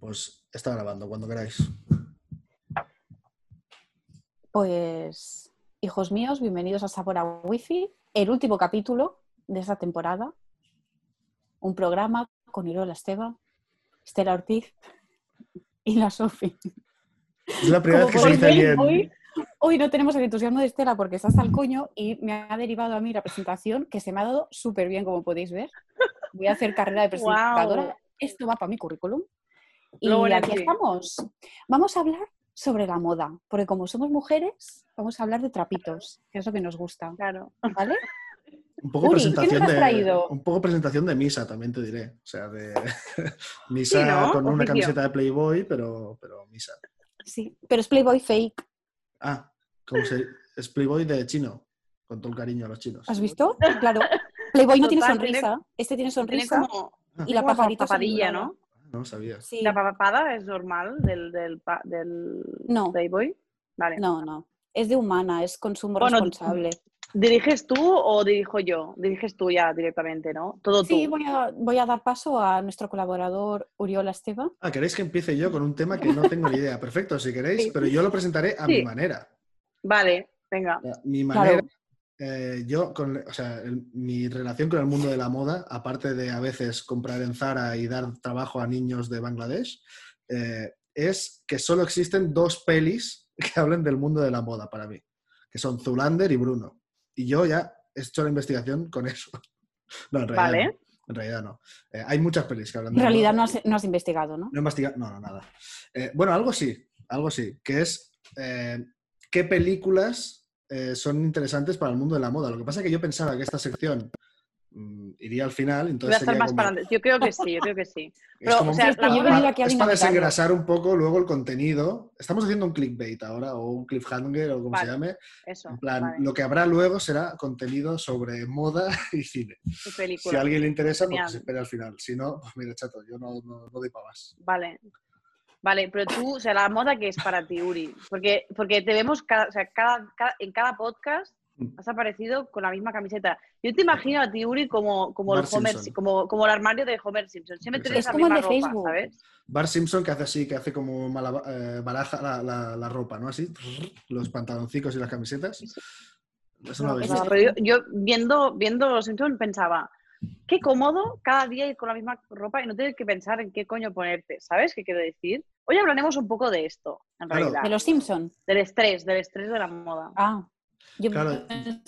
Pues está grabando cuando queráis. Pues, hijos míos, bienvenidos a Sabor a Wifi, el último capítulo de esta temporada. Un programa con Irola Esteba, Estela Ortiz y la Sofi. Es la primera vez que se dice bien. Hoy, hoy no tenemos el entusiasmo de Estela porque está hasta el coño y me ha derivado a mí la presentación que se me ha dado súper bien, como podéis ver. Voy a hacer carrera de presentadora. Esto va para mi currículum. Y Luego aquí sí. estamos. Vamos a hablar sobre la moda, porque como somos mujeres, vamos a hablar de trapitos, que es lo que nos gusta, Claro. ¿vale? Un poco, Uri, presentación ¿qué nos has de, un poco presentación de misa, también te diré. O sea, de misa Sí, ¿no? con una Oficio. camiseta de Playboy, pero, pero misa. Sí, pero es Playboy fake. Ah, ¿cómo se Es Playboy de chino, con todo el cariño a los chinos. ¿Has visto? Claro. Playboy no tiene Total, tiene- sonrisa. Este tiene Tiene sonrisa como, y la como pajarita papadilla. ¿no? No sabía. Sí. ¿La papada es normal del, del, No. Playboy? Vale. No, no. Es de humana, es consumo Bueno, responsable. ¿Diriges tú o dirijo yo? Diriges tú ya directamente, ¿no? Todo Sí, tú. voy a, voy a dar paso a nuestro colaborador Uriola Esteba. Ah, ¿queréis que empiece yo con un tema que no tengo ni idea? Perfecto, si queréis, Sí. pero yo lo presentaré a Sí. mi manera. Vale, venga. Mi Claro. Eh, yo, con, o sea, el- mi relación con el mundo de la moda, aparte de a veces comprar en Zara y dar trabajo a niños de Bangladesh, eh, es que solo existen dos pelis que hablen del mundo de la moda para mí, que son Zulander y Bruno. Y yo ya he hecho la investigación con eso. No, en realidad Vale. no. En realidad no. Eh, hay muchas pelis que hablan En de realidad moda. no has, no has investigado, ¿no? No he investigado, no, no, nada. Eh, bueno, algo sí, algo sí, que es eh, qué películas eh, son interesantes para el mundo de la moda. Lo que pasa es que yo pensaba que esta sección mm, iría al final, entonces estar sería más como- para adelante. Yo creo que sí, yo creo que sí. es Pero, como- o sea, Sí, es la es para desengrasar un poco luego el contenido. Estamos haciendo un clickbait ahora, o un cliffhanger, o como se llame. Eso, En plan, vale. lo que habrá luego será contenido sobre moda y cine. Si a alguien le interesa, pues Genial. que se espere al final. Si no, pues mira, chato, yo no, no, no doy para más. Vale. Vale, pero tú, o sea, la moda que es para ti, Uri, porque, porque te vemos cada, o sea, cada, cada- en cada podcast Mm. has aparecido con la misma camiseta. Yo te imagino a ti, Uri, como, como, el Homer, como, como el armario de Homer Simpson. Siempre tienes Es la como el misma de ropa, Facebook. ¿sabes? Bart Simpson que hace así, que hace como mala- eh, baraja la, la- la ropa, ¿no? Así, los pantaloncicos y las camisetas. Eso no No, eso yo, yo viendo, viendo Los Simpson pensaba, qué cómodo cada día ir con la misma ropa y no tener que pensar en qué coño ponerte. ¿Sabes qué quiero decir? Hoy hablaremos un poco de esto, en Claro. realidad. De los Simpson. Del estrés, del estrés de la moda. Ah, yo Claro. que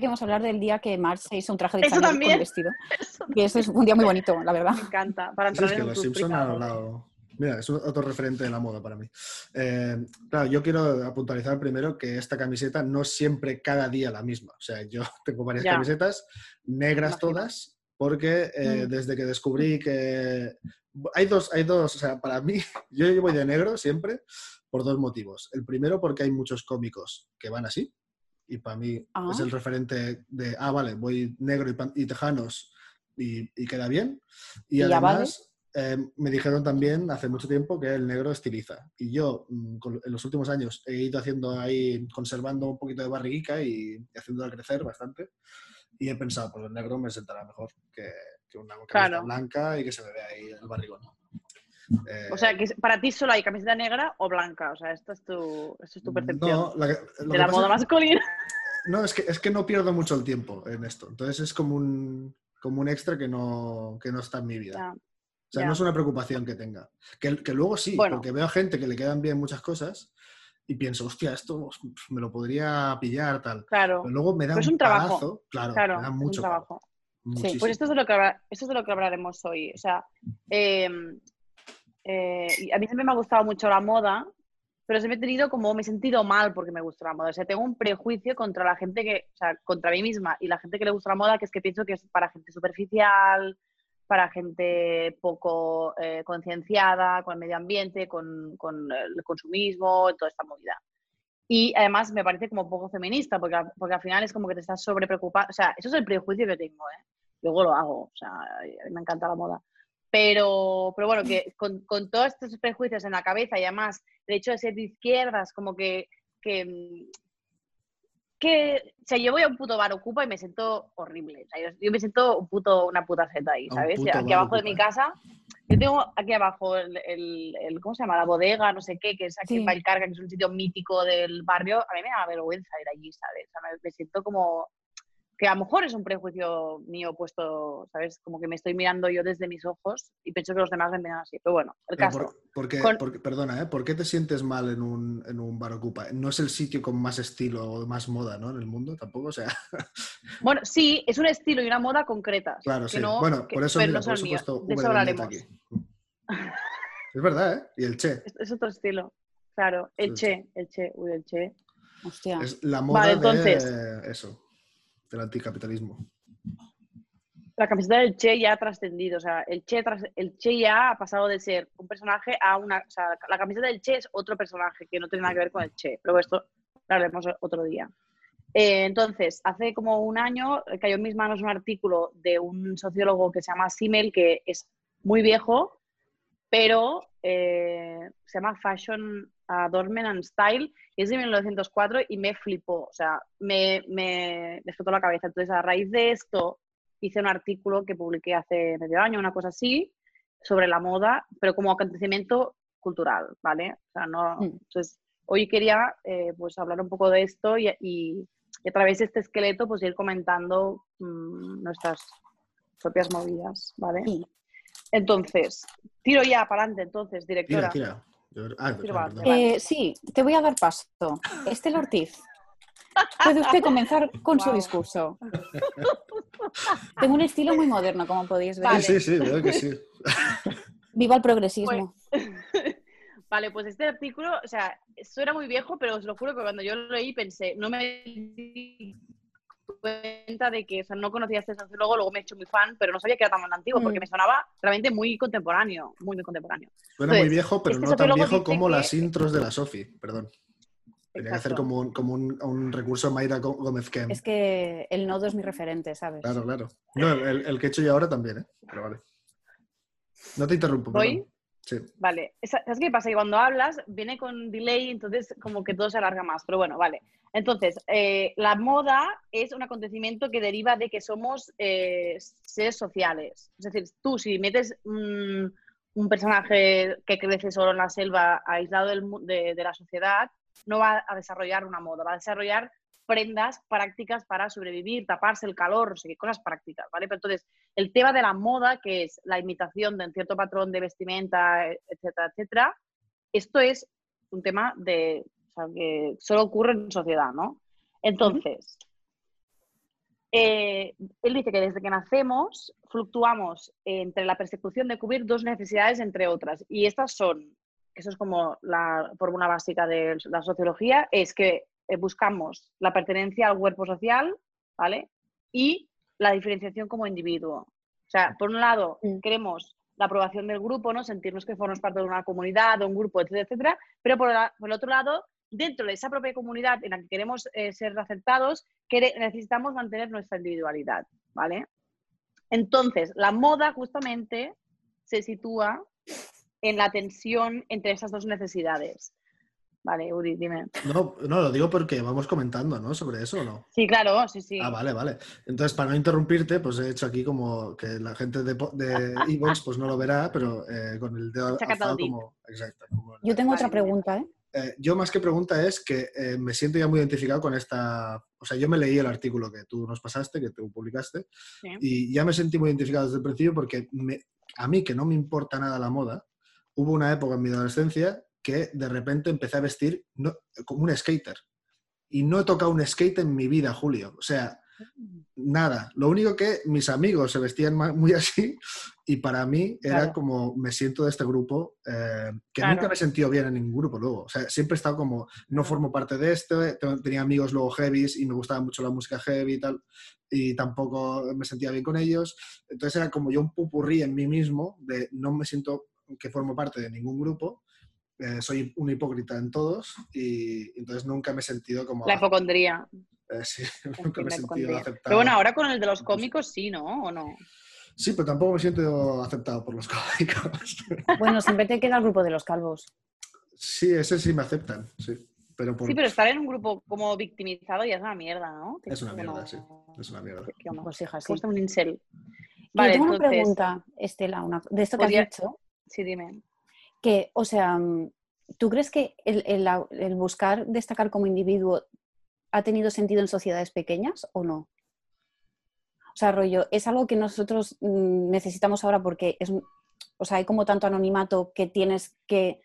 íbamos a hablar del día que Marge se hizo un traje de Eso Chanel también. con vestido. Y ese es un día muy bonito, la verdad. Me encanta. Para entrar es que en los Simpson han hablado. Mira, es otro referente de la moda para mí. Eh, claro, yo quiero puntualizar primero que esta camiseta no es siempre cada día la misma. O sea, yo tengo varias Ya. camisetas, negras todas, porque eh, Mm. desde que descubrí que. Hay dos, hay dos, o sea, para mí, yo voy de negro siempre por dos motivos. El primero, porque hay muchos cómicos que van así, y para mí Ah. es el referente de, ah, vale, voy negro y, pan- y tejanos y, y queda bien. Y, Y ya vale. además, eh, me dijeron también hace mucho tiempo que el negro estiliza. Y yo, mm, con- en los últimos años, he ido haciendo ahí, conservando un poquito de barriguica y, y haciéndola crecer bastante. Y he pensado, pues el negro me sentará mejor que, que una camiseta Claro. blanca y que se me vea ahí el barrigón. Eh, O sea, que para ti solo hay camiseta negra o blanca. O sea, esta es tu, esta es tu percepción no, la de que la moda masculina. No, es que, es que no pierdo mucho el tiempo en esto. Entonces es como un, como un extra que no, que no está en mi vida. Ya. O sea, no es una preocupación que tenga. Que, que luego sí, Bueno. porque veo a gente que le quedan bien muchas cosas y pienso, hostia, esto me lo podría pillar, tal. Claro. Pero luego me da Pero es un, trabajo. palazo, claro, Claro, me da es un mucho trabajo. Muchísimo. Pues esto es de lo que, esto es de lo que hablaremos hoy. O sea, eh, eh, a mí siempre me ha gustado mucho la moda, pero siempre he tenido como, me he sentido mal porque me gusta la moda. O sea, tengo un prejuicio contra la gente que, o sea, contra mí misma y la gente que le gusta la moda, que es que pienso que es para gente superficial, para gente poco eh, concienciada con el medio ambiente, con, con el consumismo, toda esta movida. Y además me parece como poco feminista, porque, porque al final es como que te estás sobre preocupando. O sea, eso es el prejuicio que tengo, ¿eh? Luego lo hago, o sea, me encanta la moda. Pero, pero bueno, que con, con todos estos prejuicios en la cabeza y además el hecho de ser de izquierdas, como que, que, que, o sea, yo voy a un puto bar ocupa y me siento horrible. O sea, yo, yo me siento un puto, una puta zeta ahí, ¿sabes? Aquí abajo de mi casa, yo tengo aquí abajo el, el- el- ¿cómo se llama? La bodega, no sé qué, que es aquí Sí. en Valcarca, que es un sitio mítico del barrio. A mí me da vergüenza ir allí, ¿sabes? O sea, me, me siento como que a lo mejor es un prejuicio mío puesto, ¿sabes? Como que me estoy mirando yo desde mis ojos y pienso que los demás me miran así. Pero bueno, el Pero caso. por- porque, Con- porque- perdona, ¿eh? ¿por qué te sientes mal en un, en un bar ocupa? No es el sitio con más estilo o más moda, ¿no? En el mundo tampoco, o sea, Bueno, sí, es un estilo y una moda concretas. claro, sí. no- bueno, que- por eso, pero mira, no por son eso he míos. puesto De eso V de Vendetta hablaremos. aquí. Es verdad, ¿eh? Y el Che. Es, es otro estilo. Claro, el Sí. che, el che, uy, el che. Hostia. Es la moda Vale, de entonces. eso, del anticapitalismo. La camiseta del Che ya ha trascendido, o sea, el che, tras- el che ya ha pasado de ser un personaje a una, o sea, la camiseta del Che es otro personaje que no tiene nada que ver con el Che, pero esto lo haremos otro día. Eh, entonces, hace como un año eh, cayó en mis manos un artículo de un sociólogo que se llama Simmel, que es muy viejo, pero eh, se llama Fashion Adornment and Style, y es de 1904 y me flipó, o sea, me, me, me explotó la cabeza. Entonces, a raíz de esto, hice un artículo que publiqué hace medio año, una cosa así, sobre la moda, pero como acontecimiento cultural, ¿vale? O sea, no, Mm. entonces, hoy quería eh, pues hablar un poco de esto y, y- y a través de este esqueleto pues ir comentando mm, nuestras propias movidas, ¿vale? Sí. Entonces, tiro ya para adelante, entonces, directora. tira. Ah. Eh, sí, te voy a dar paso. Estela Ortiz, puede usted comenzar con su discurso. Tengo un estilo muy moderno, como podéis ver. Vale. Sí, sí, sí, veo que sí. Viva el progresismo. Vale, pues este artículo, o sea, era muy viejo, pero os lo juro que cuando yo lo leí pensé, no me cuenta de que, o sea, no conocía a este sociólogo, luego me he hecho muy fan, pero no sabía que era tan antiguo, porque Mm. me sonaba realmente muy contemporáneo, muy, muy contemporáneo. Suena muy viejo, pero este no tan viejo como que- las intros de la Sofi, perdón. Tenía que hacer como un, como un, un recurso Mayra Gó- Gómez Kem. Es que el nodo es mi referente, ¿sabes? Claro, claro. No, el, el que he hecho yo ahora también, ¿eh? Pero vale. No te interrumpo, ¿Voy? perdón. Vale, ¿sabes qué pasa? Que cuando hablas viene con delay, entonces como que todo se alarga más, pero bueno, vale. Entonces, eh, la moda es un acontecimiento que deriva de que somos eh, seres sociales. Es decir, tú si metes un personaje que crece solo en la selva, aislado del de, de la sociedad, no va a desarrollar una moda, va a desarrollar prendas prácticas para sobrevivir, taparse el calor, no sé qué, cosas prácticas, ¿vale? Pero entonces, el tema de la moda, que es la imitación de un cierto patrón de vestimenta, etcétera, etcétera, esto es un tema de, o sea, que solo ocurre en sociedad, ¿no? Entonces, eh, él dice que desde que nacemos fluctuamos entre la persecución de cubrir dos necesidades entre otras. Y estas son, eso es como la fórmula básica de la sociología, es que eh, buscamos la pertenencia al cuerpo social, ¿vale? Y la diferenciación como individuo. O sea, por un lado, queremos la aprobación del grupo, ¿no? Sentirnos que formamos parte de una comunidad, de un grupo, etcétera, etcétera. Pero por, la- por el otro lado, dentro de esa propia comunidad en la que queremos eh, ser aceptados, necesitamos mantener nuestra individualidad, ¿vale? Entonces, la moda justamente se sitúa en la tensión entre esas dos necesidades. Vale, Uri, dime. No, no, lo digo porque vamos comentando, ¿no? Sobre eso o no. Sí, claro, sí, sí. Ah, vale, vale. Entonces, para no interrumpirte, pues he hecho aquí como que la gente de, de Evox pues no lo verá, pero eh, con el dedo Se ha catado alzado como... Exacto. como- Yo tengo otra pregunta, ¿eh? Eh, yo más que pregunta es que eh, me siento ya muy identificado con esta... O sea, yo me leí el artículo que tú nos pasaste, que tú publicaste, Sí. y ya me sentí muy identificado desde el principio porque me- a mí, que no me importa nada la moda, hubo una época en mi adolescencia que de repente empecé a vestir no- como un skater. Y no he tocado un skate en mi vida, Julio. O sea, nada. Lo único que mis amigos se vestían muy así y para mí era Claro. como me siento de este grupo, eh, que Claro. nunca me he sentido bien en ningún grupo luego. O sea, siempre he estado como, no formo parte de este, te- tenía amigos luego heavies y me gustaba mucho la música heavy y tal, y tampoco me sentía bien con ellos. Entonces era como yo un pupurrí en mí mismo de no me siento que formo parte de ningún grupo. Eh, soy un hipócrita en todos y entonces nunca me he sentido como... La hipocondría. eh, sí, nunca me he sentido aceptado. Pero bueno, ahora con el de los cómicos sí, ¿no? ¿O no? Sí, pero tampoco me siento aceptado por los cómicos. Bueno, siempre te queda el grupo de los calvos. sí, ese sí me aceptan, sí. pero por... Sí, pero estar en un grupo como victimizado ya es una mierda, ¿no? Es una Como- mierda, sí. Es una mierda. Pues hija, sí. Un incel. Yo Vale, tengo una entonces, pregunta, Estela, una- de esto que podría- has dicho, sí, dime. Que, o sea, mm, ¿tú crees que el, el- la- el buscar destacar como individuo ha tenido sentido en sociedades pequeñas o no? O sea, rollo, es algo que nosotros mm, necesitamos ahora porque es, o sea, hay como tanto anonimato que tienes que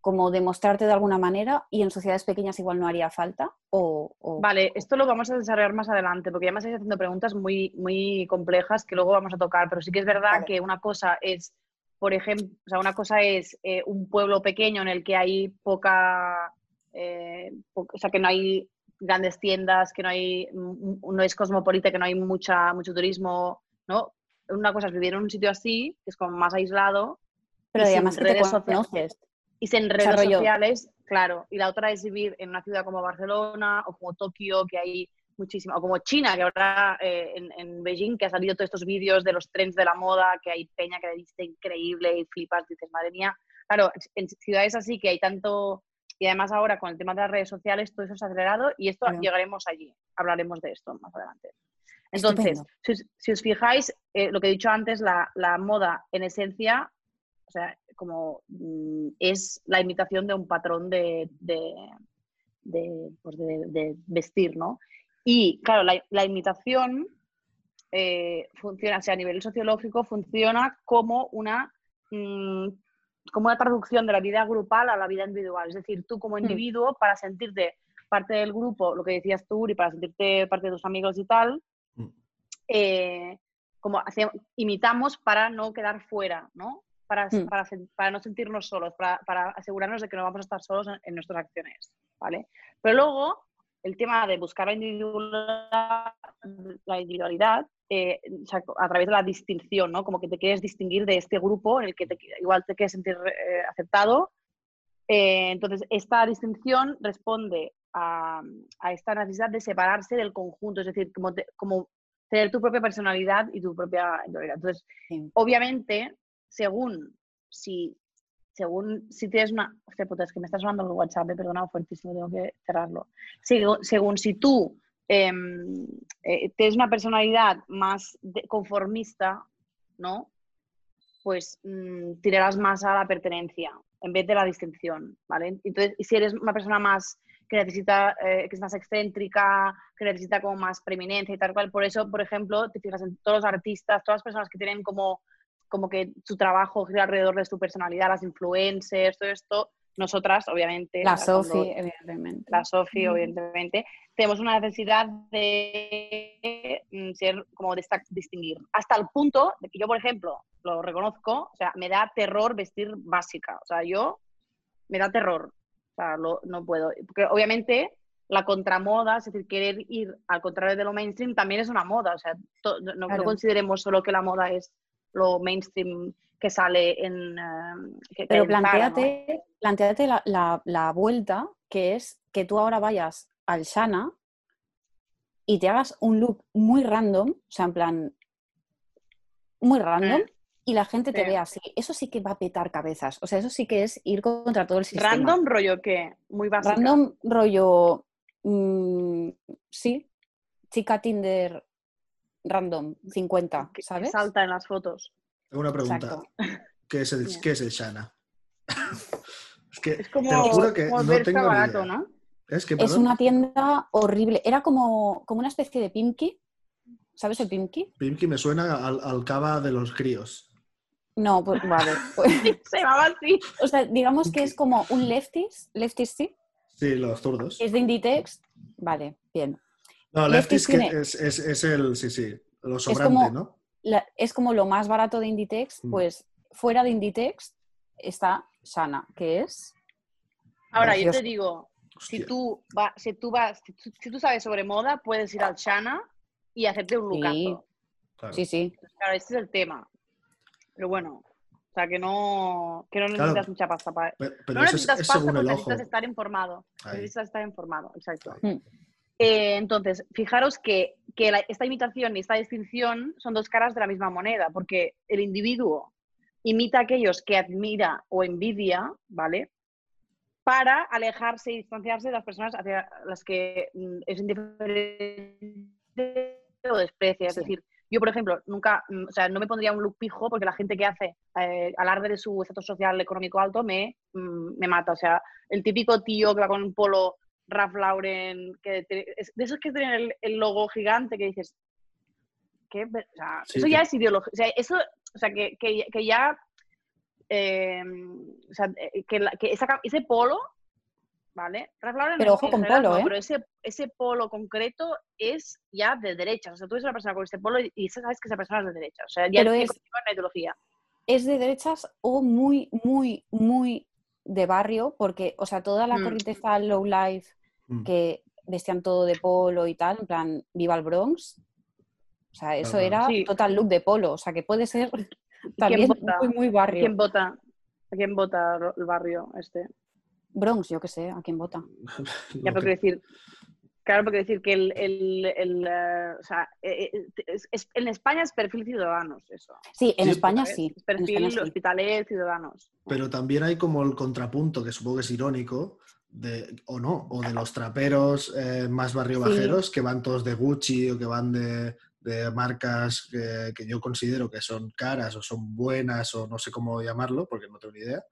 como demostrarte de alguna manera y en sociedades pequeñas igual no haría falta o, o- Vale, esto lo vamos a desarrollar más adelante, porque ya me estáis haciendo preguntas muy, muy complejas que luego vamos a tocar, pero sí que es verdad Vale. que una cosa es, por ejemplo, o sea, una cosa es eh, un pueblo pequeño en el que hay poca, eh, po- o sea, que no hay grandes tiendas, que no hay, mm, no es cosmopolita, que no hay mucha, mucho turismo, ¿no? Una cosa es vivir en un sitio así, que es como más aislado, pero y sin además que te redes sociales. conoces. y sea, redes sociales, claro. Y la otra es vivir en una ciudad como Barcelona o como Tokio, que hay muchísimo, o como China, que ahora eh, en, en Beijing, que ha salido todos estos vídeos de los trends de la moda, que hay peña que le dice increíble y flipas, dices, madre mía. Claro, en ciudades así que hay tanto, y además ahora con el tema de las redes sociales, todo eso se ha acelerado y esto llegaremos allí, hablaremos de esto más adelante. Entonces, si os, si os fijáis, eh, lo que he dicho antes, la, la moda en esencia, o sea, como mm, es la imitación de un patrón de, de, de, pues, de vestir, ¿no? Y claro, la, la imitación eh, funciona, o sea, a nivel sociológico, funciona como una, mm, como una traducción de la vida grupal a la vida individual. Es decir, tú como individuo, para sentirte parte del grupo, lo que decías tú, y para sentirte parte de tus amigos y tal, Mm. eh, como hace- imitamos para no quedar fuera, ¿no? Para, Mm. para, para no sentirnos solos, para, para asegurarnos de que no vamos a estar solos en, en nuestras acciones, ¿vale? Pero luego, el tema de buscar la individualidad, la individualidad eh, o sea, a través de la distinción, ¿no? Como que te quieres distinguir de este grupo en el que te- igual te quieres sentir eh, aceptado. Eh, entonces, esta distinción responde a, a esta necesidad de separarse del conjunto, es decir, como, te- como tener tu propia personalidad y tu propia individualidad. Entonces, Sí. obviamente, según si, según si tienes una... Hostia puta, es que me está sonando el WhatsApp, eh, perdona, fuertísimo, tengo que cerrarlo. Según, según si tú em, eh, tienes una personalidad más conformista, ¿no? Pues mm, tirarás más a la pertenencia en vez de la distinción, ¿vale? Entonces, y si eres una persona más que necesita, eh, que es más excéntrica, que necesita como más preeminencia y tal cual, por eso, por ejemplo, te fijas en todos los artistas, todas las personas que tienen como, como que su trabajo gira alrededor de su personalidad, las influencers, todo esto, nosotras, obviamente, La Sofi, evidentemente. la Sofi, Mm. evidentemente, tenemos una necesidad de mm, ser como desta- distinguir. Hasta el punto de que yo, por ejemplo, lo reconozco, o sea, me da terror vestir básica. O sea, yo me da terror. O sea, lo- no puedo. Porque obviamente la contramoda, es decir, querer ir al contrario de lo mainstream, también es una moda. O sea, to- no, no Claro. consideremos solo que la moda es lo mainstream que sale en... eh, que- Pero planteate, plantéate la, la- la vuelta que es que tú ahora vayas al Shana y te hagas un look muy random, o sea, en plan, muy random, Mm. y la gente te Sí. vea así. Eso sí que va a petar cabezas. O sea, eso sí que es ir contra todo el sistema. Random rollo que muy básica. Random rollo, mm, sí, chica Tinder random, 50, que- que ¿sabes? salta en las fotos. Tengo una pregunta. ¿Qué es el. ¿qué es el Shana? es que Es como, te lo juro que como no tengo ni barato, idea. ¿no? Es que, Es una tienda horrible. Era como, como una especie de Pimki. ¿Sabes el Pimki? Pimki me suena al, al cava de los críos. No, pues vale. pues- Se llamaba así. o sea, digamos que es como un lefties, lefties sí, Sí, los zurdos. es de Inditex. Vale, bien. No, que tiene- es, es, es el, sí, sí, lo sobrante, como- ¿no? La- es como lo más barato de Inditex, Mm. pues fuera de Inditex está Sana, que es Ahora, yo te digo, si tú, va, si, tú vas, si, tú, si tú sabes sobre moda, puedes ir al Chana y hacerte un Sí. Claro. Sí, sí. Claro, este es el tema. Pero bueno, o sea, que no, que no Claro. necesitas mucha pasta para... Pero no es, necesitas es pasta, según pero el ojo. necesitas estar informado. Ahí. Necesitas estar informado, exacto. Ahí. Eh, entonces, fijaros que, que la- esta imitación y esta distinción son dos caras de la misma moneda, porque el individuo imita a aquellos que admira o envidia, ¿vale? para alejarse y distanciarse de las personas hacia las que mm, es indiferente o desprecia. Es Sí. decir, yo, por ejemplo, nunca, mm, o sea, no me pondría un look pijo porque la gente que hace eh, alarde de su estatus social económico alto me, mm, me mata. O sea, el típico tío que va con un polo Ralph Lauren, que es- de esos que tienen el, el logo gigante que dices, ¿qué? ver- O sea, Sí, eso ya es ideología. O sea, eso, o sea, que, que, que ya, eh, o sea, eh, que, la- que esa cam- ese polo, ¿vale? Ralph Lauren Pero en- ojo con general polo, no, ¿eh? Pero ese, ese polo concreto es ya de derecha. O sea, tú a una persona con este polo y, y sabes que esa persona es de derecha. O sea, ya Pero tiene es- una ideología. es de derechas o muy, muy, muy de barrio, porque, o sea, toda la Mm. corriente está low life, Mm. que vestían todo de polo y tal, en plan, viva el Bronx. O sea, eso Claro, era Sí. total look de polo, o sea, que puede ser quién también vota? muy, muy ¿A barrio. quién vota? ¿A quién vota el barrio este? Bronx, yo qué sé, ¿a quién vota? Ya, pero que- decir, claro, porque decir que el, el, el, eh, o sea, eh, eh, es- es- en España es perfil ciudadanos eso. Sí, en Sí, España ¿sabes? sí. Es perfil España sí. ciudadanos. Pero también hay como el contrapunto, que supongo que es irónico, de, o no, o de los traperos eh, más barrio Sí. bajeros que van todos de Gucci o que van de, de marcas que, que yo considero que son caras o son buenas o no sé cómo llamarlo, porque no tengo ni idea,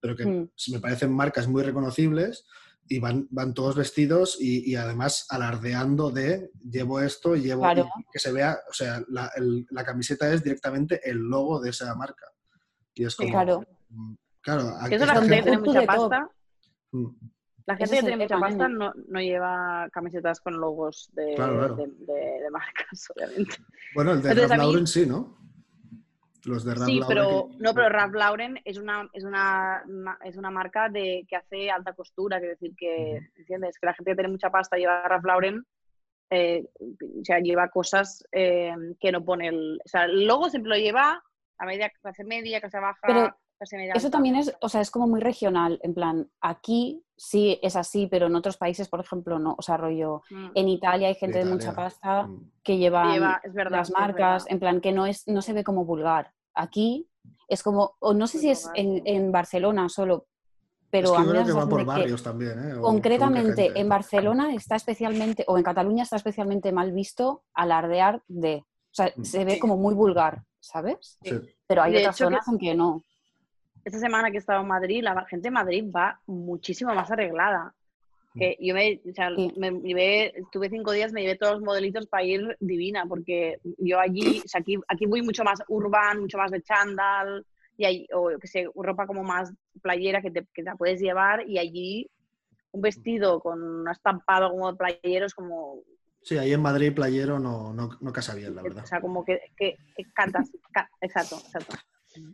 pero que Mm. me parecen marcas muy reconocibles y van, van todos vestidos y, y además alardeando de llevo esto, llevo Claro. y que se vea, o sea, la, el- la camiseta es directamente el logo de esa marca. Y es como, Claro. mm, Claro, gente tiene Justo mucha pasta, Mm, la gente que tiene mucha pasta no, no lleva camisetas con logos de, Claro, claro. de, de- de marcas, obviamente. Bueno, el de Entonces, Ralph mí- Lauren sí, ¿no? Los de Ralph Sí, Lauren. pero que- no, pero Ralph Lauren es una es una es una marca de que hace alta costura, quiero decir que entiendes que la gente que tiene mucha pasta lleva Ralph Lauren, eh, o sea, lleva cosas eh, que no pone el, o sea, el logo siempre lo lleva a media clase media, clase baja, Pero. Eso alta. también es, o sea, es como muy regional, en plan, aquí sí es así, pero en otros países, por ejemplo, no. O sea, rollo, Mm. en Italia hay gente de mucha pasta Mm. que lleva Lleva- es verdad, las marcas, verdad. en plan, que no, es, no se ve como vulgar. Aquí es como, o no sé Muy si es vulgar, en, sí. en Barcelona solo, pero es que a yo mí creo la que va por que barrios también, ¿eh? O concretamente en Barcelona está especialmente, o en Cataluña está especialmente mal visto alardear de. O sea, Mm. se ve Sí. como muy vulgar, ¿sabes? Sí. Pero hay De otras hecho que- zonas en que no. Esta semana que he estado en Madrid, la gente de Madrid va muchísimo más arreglada. Que yo me, o sea, me llevé, estuve cinco días, me llevé todos los modelitos para ir divina, porque yo allí, o sea, aquí, aquí voy mucho más urban, mucho más de chándal, y ahí, o yo que sé, ropa como más playera que te, que te la puedes llevar, y allí un vestido con un estampado como de playero es como, Sí, ahí en Madrid playero no, no, no casa bien, la verdad. o sea, como que, que, que cantas, ca- exacto, exacto.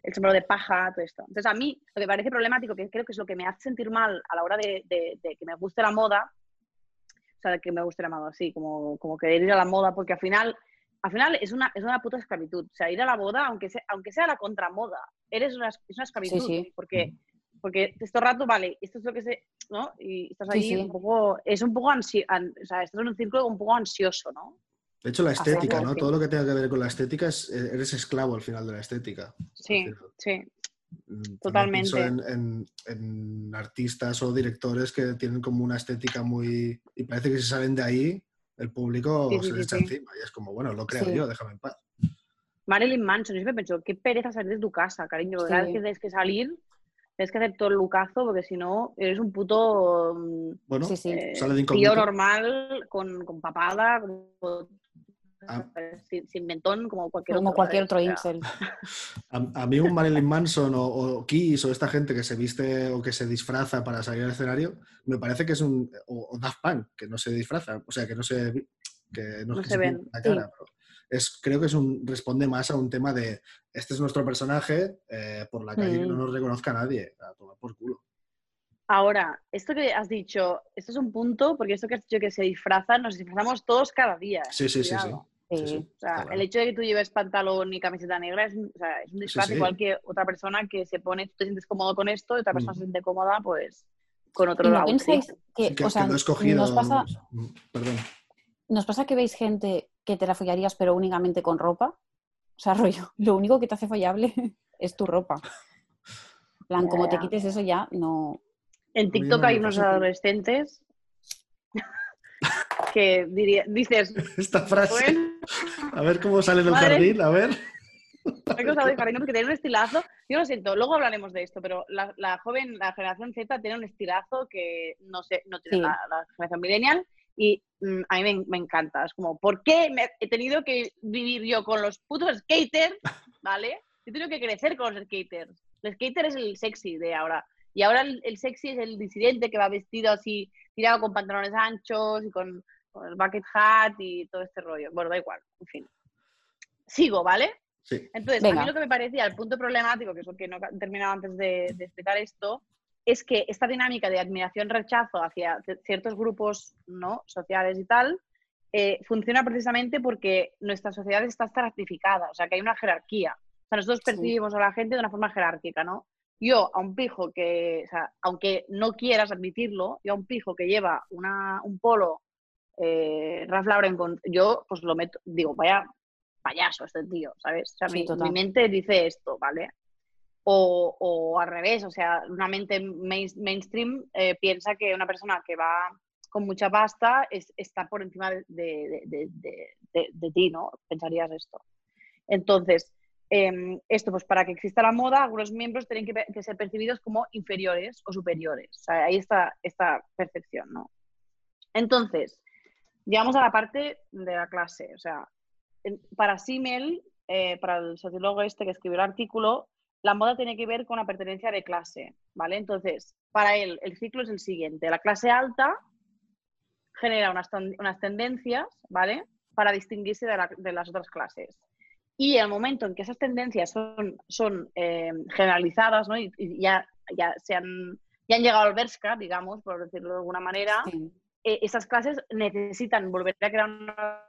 El sombrero de paja, todo esto. Entonces, a mí lo que me parece problemático, que creo que es lo que me hace sentir mal a la hora de, de- de que me guste la moda, o sea, de que me guste la moda, sí, como, como querer ir a la moda, porque al final, al final es una, es una puta esclavitud. O sea, ir a la moda, aunque sea, aunque sea la contramoda, eres una, es una esclavitud. sí. Porque, porque esto rato, vale, esto es lo que se, ¿no? Y estás Sí, ahí sí. un poco, es un poco ansioso, o sea, estás en un círculo un poco ansioso, ¿no? De hecho, la estética, es, ¿no? Todo lo que tenga que ver con la estética, es, e-, eres esclavo al final de la estética. Sí, sí. mm, Totalmente. pienso En, en- en artistas o directores que tienen como una estética muy... Y parece que si salen de ahí, el público Sí, se sí, les echa sí. encima. Y es como, bueno, lo creo Sí. yo, déjame en paz. Marilyn Manson, yo siempre pienso, qué pereza salir de tu casa, cariño. Sí. que tienes que salir, tienes que hacer todo el lucazo, porque si no, eres un puto mm, Bueno, Sí, sí. eh, sale de tío normal, con, con papada, como- Ah. sin, sin mentón, como cualquier Como otro. cualquier sea, incel. A, a mí un Marilyn Manson o, o Kiss o esta gente que se viste o que se disfraza para salir al escenario, me parece que es un... O, o Daft Punk, que no se disfraza, o sea, que no se... Que no, No es que se ven, la sí. cara, pero es, creo que es un, responde más a un tema de este es nuestro personaje, eh, por la calle que no Mm. nos reconozca nadie, a tomar por culo. Ahora, esto que has dicho, esto es un punto, porque esto que has dicho que se disfrazan, nos disfrazamos todos cada día. Sí, sí, sí. Sí, Sí. sí, O sea, claro. el hecho de que tú lleves pantalón y camiseta negra es, un- o sea, es un disfraz sí. igual que otra persona que se pone, tú te sientes cómodo con esto y otra persona Mm. se siente cómoda, pues, con otro ¿Y no que, Sí, que, o sea, que escogido. nos pasa, Perdón. nos pasa que veis gente que te la follarías pero únicamente con ropa? O sea, rollo, lo único que te hace follable es tu ropa. En plan, como te quites eso ya, no... En TikTok no hay unos adolescentes que diría, dices, Esta frase. bueno, A ver cómo sale del Madre. jardín, a ver. hay cosas de jardín porque tienen un estilazo. Yo lo siento, luego hablaremos de esto, pero la, la joven, la generación Z tiene un estilazo que no sé, no tiene Sí. la, la generación millennial y mm, a mí me, me encanta. Es como, ¿por qué me- he tenido que vivir yo con los putos skaters? ¿Vale? He tenido que crecer con los skaters. El skater es el sexy de ahora. Y ahora el, el sexy es el disidente que va vestido así, tirado con pantalones anchos y con, con el bucket hat y todo este rollo. Bueno, da igual, en fin. Sigo, ¿vale? Sí. Entonces, a mí lo que me parecía el punto problemático, que es lo que no he terminado antes de, de explicar esto, es que esta dinámica de admiración-rechazo hacia ciertos grupos ¿no? sociales y tal, eh, funciona precisamente porque nuestra sociedad está estratificada, o sea, que hay una jerarquía. O sea, nosotros Sí. percibimos a la gente de una forma jerárquica, ¿no? Yo, a un pijo que, o sea, aunque no quieras admitirlo, yo a un pijo que lleva una, un polo eh, Ralph Lauren, con, yo pues lo meto, digo, vaya payaso este tío, ¿sabes? O sea, Sí, mi, mente dice esto, ¿vale? O, o al revés, o sea, una mente main- mainstream eh, piensa que una persona que va con mucha pasta es- está por encima de, de- de- de- ti, ¿no? Pensarías esto. Entonces, em, esto, pues para que exista la moda, algunos miembros tienen que, que ser percibidos como inferiores o superiores. O sea, ahí está esta percepción, ¿no? Entonces, llegamos a la parte de la clase. O sea, para Simmel, eh, para el sociólogo este que escribió el artículo, la moda tiene que ver con la pertenencia de clase, ¿vale? Entonces, para él, el ciclo es el siguiente. La clase alta genera unas, unas tendencias, ¿vale? Para distinguirse de, la- de las otras clases. Y el momento en que esas tendencias son, son eh, generalizadas, ¿no? Y, y ya, ya, se han, ya han llegado al Bershka, digamos, por decirlo de alguna manera, Sí. Eh, esas clases necesitan volver a crear una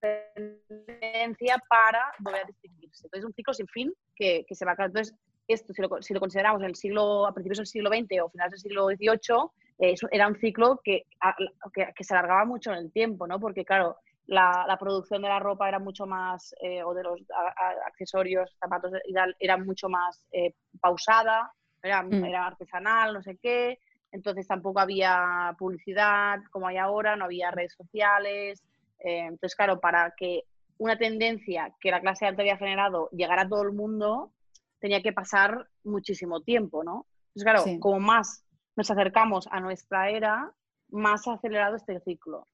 tendencia para volver a distinguirse. Entonces, es un ciclo sin fin que, que se va a crear. Entonces, esto, si lo, si lo consideramos en el siglo, a principios del siglo XX o finales del siglo XVIII, eh, era un ciclo que, a- que, que se alargaba mucho en el tiempo, ¿no? Porque, claro, la, la producción de la ropa era mucho más, eh, o de los a- a- accesorios, zapatos era mucho más eh, pausada, era, Mm. era artesanal, no sé qué. Entonces tampoco había publicidad como hay ahora, no había redes sociales. Eh, entonces, claro, para que una tendencia que la clase alta había generado llegara a todo el mundo, tenía que pasar muchísimo tiempo, ¿no? Entonces, claro, Sí. como más nos acercamos a nuestra era, más acelerado este ciclo.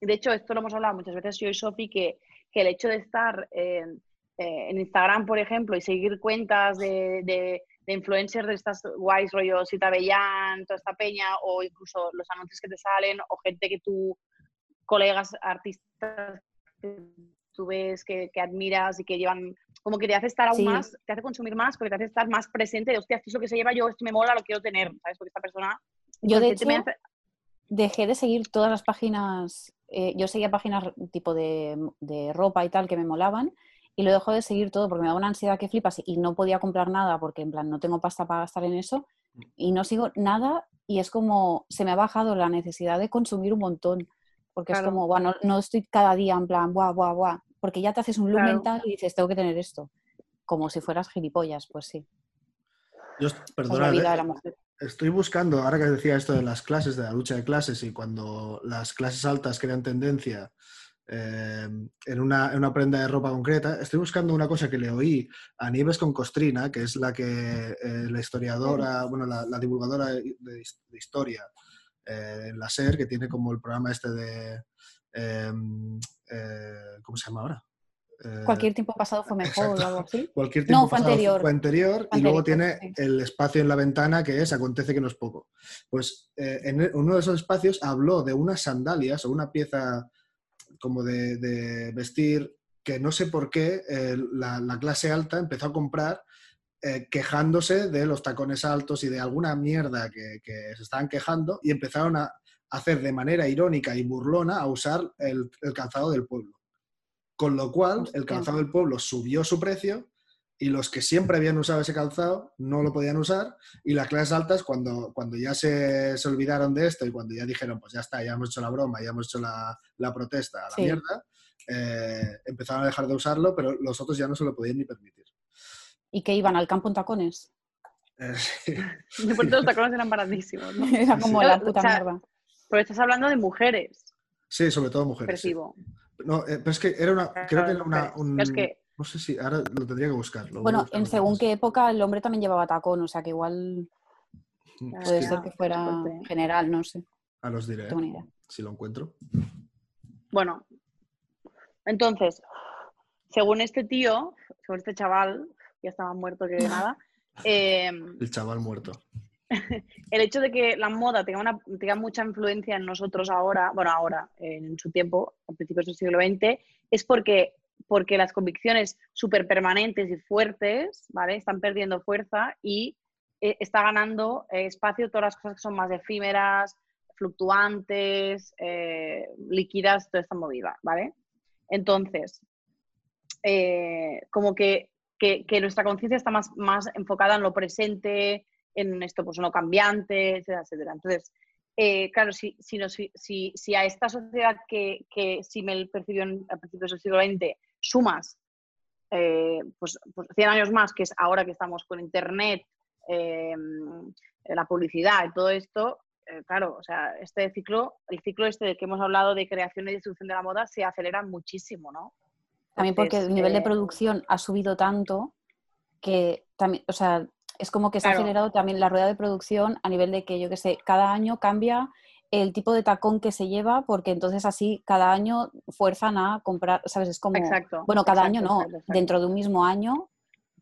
De hecho, esto lo hemos hablado muchas veces yo y Sofi, que, que el hecho de estar en, eh, en Instagram, por ejemplo, y seguir cuentas de, de- de influencers de estas guays, rollo Sita Bellán, toda esta peña, o incluso los anuncios que te salen, o gente que tú, colegas artistas que tú ves, que, que admiras y que llevan, como que te hace estar aún Sí. más, te hace consumir más, porque te hace estar más presente de, hostia, esto es lo que se lleva yo, esto me mola, lo quiero tener, ¿sabes? Porque esta persona... Yo, de hecho, hace- dejé de seguir todas las páginas. eh, yo seguía páginas tipo de, de ropa y tal que me molaban y lo dejo de seguir todo porque me daba una ansiedad que flipas y no podía comprar nada porque en plan no tengo pasta para gastar en eso y no sigo nada y es como se me ha bajado la necesidad de consumir un montón porque Claro. es como, bueno, no estoy cada día en plan, guau, guau, guau, porque ya te haces un look Claro. mental y dices, tengo que tener esto, como si fueras gilipollas, pues sí, Yo, esa es la perdonad, vida de la mujer. Estoy buscando, ahora que decía esto de las clases, de la lucha de clases y cuando las clases altas crean tendencia eh, en, una, en una prenda de ropa concreta, estoy buscando una cosa que le oí a Nieves con Costrina, que es la que eh, la historiadora, bueno, la, la divulgadora de, de his- de historia eh, en la SER, que tiene como el programa este de... eh, eh, ¿Cómo se llama ahora? Eh, Cualquier tiempo pasado fue mejor exacto. o algo así. Cualquier No, tiempo fue pasado anterior. fue anterior y luego tiene sí. el espacio en la ventana que es Acontece que no es poco. Pues eh, en e- uno de esos espacios habló de unas sandalias o una pieza como de, de vestir que no sé por qué eh, la, la clase alta empezó a comprar eh, quejándose de los tacones altos y de alguna mierda que, que se estaban quejando y empezaron a hacer de manera irónica y burlona a usar el, el calzado del pueblo. Con lo cual, el calzado del pueblo subió su precio y los que siempre habían usado ese calzado no lo podían usar y las clases altas cuando, cuando ya se, se olvidaron de esto y cuando ya dijeron pues ya está, ya hemos hecho la broma, ya hemos hecho la, la protesta, a la Sí. mierda, eh, empezaron a dejar de usarlo, pero los otros ya no se lo podían ni permitir. ¿Y que iban al campo en tacones? Eh, sí. Por todos los tacones eran baratísimos, ¿no? Era como Sí. la O puta sea, mierda. Pero estás hablando de mujeres, Sí, sobre todo mujeres. sí. percibo. No, eh, pero es que era una. Creo que era una. un- Es que- No sé si. Ahora lo tendría que buscar. a Bueno, buscar en según qué época el hombre también llevaba tacón, o sea que igual Mm, es puede que ser que fuera fuerte. general, no sé, Ahora os diré, no tengo ni idea. si lo encuentro. Bueno, entonces, según este tío, según este chaval, ya estaba muerto que nada, eh, El chaval muerto. el hecho de que la moda tenga, una, tenga mucha influencia en nosotros ahora, bueno, ahora, en su tiempo, a principios del siglo XX, es porque, porque las convicciones súper permanentes y fuertes, ¿vale? Están perdiendo fuerza y eh, está ganando eh, espacio todas las cosas que son más efímeras, fluctuantes, eh, líquidas, toda esta movida, ¿vale? Entonces, eh, como que, que- que nuestra conciencia está más, más enfocada en lo presente, en esto, pues en lo cambiante, etcétera, etcétera. Entonces, eh, claro, si, si, nos- si, si a esta sociedad que, que Simmel percibió en- a principios del siglo XX sumas eh, pues, pues 100 años más, que es ahora que estamos con Internet, eh, la publicidad y todo esto, eh, claro, o sea, este ciclo, el ciclo este del que hemos hablado de creación y distribución de la moda se acelera muchísimo, ¿no? También porque el nivel de producción ha subido tanto que también, o sea, es como que se ha Claro. acelerado también la rueda de producción a nivel de que, yo qué sé, cada año cambia el tipo de tacón que se lleva porque entonces así cada año fuerzan a comprar, ¿sabes? Es como, Exacto. bueno, cada exacto, año no, exacto, dentro de un mismo año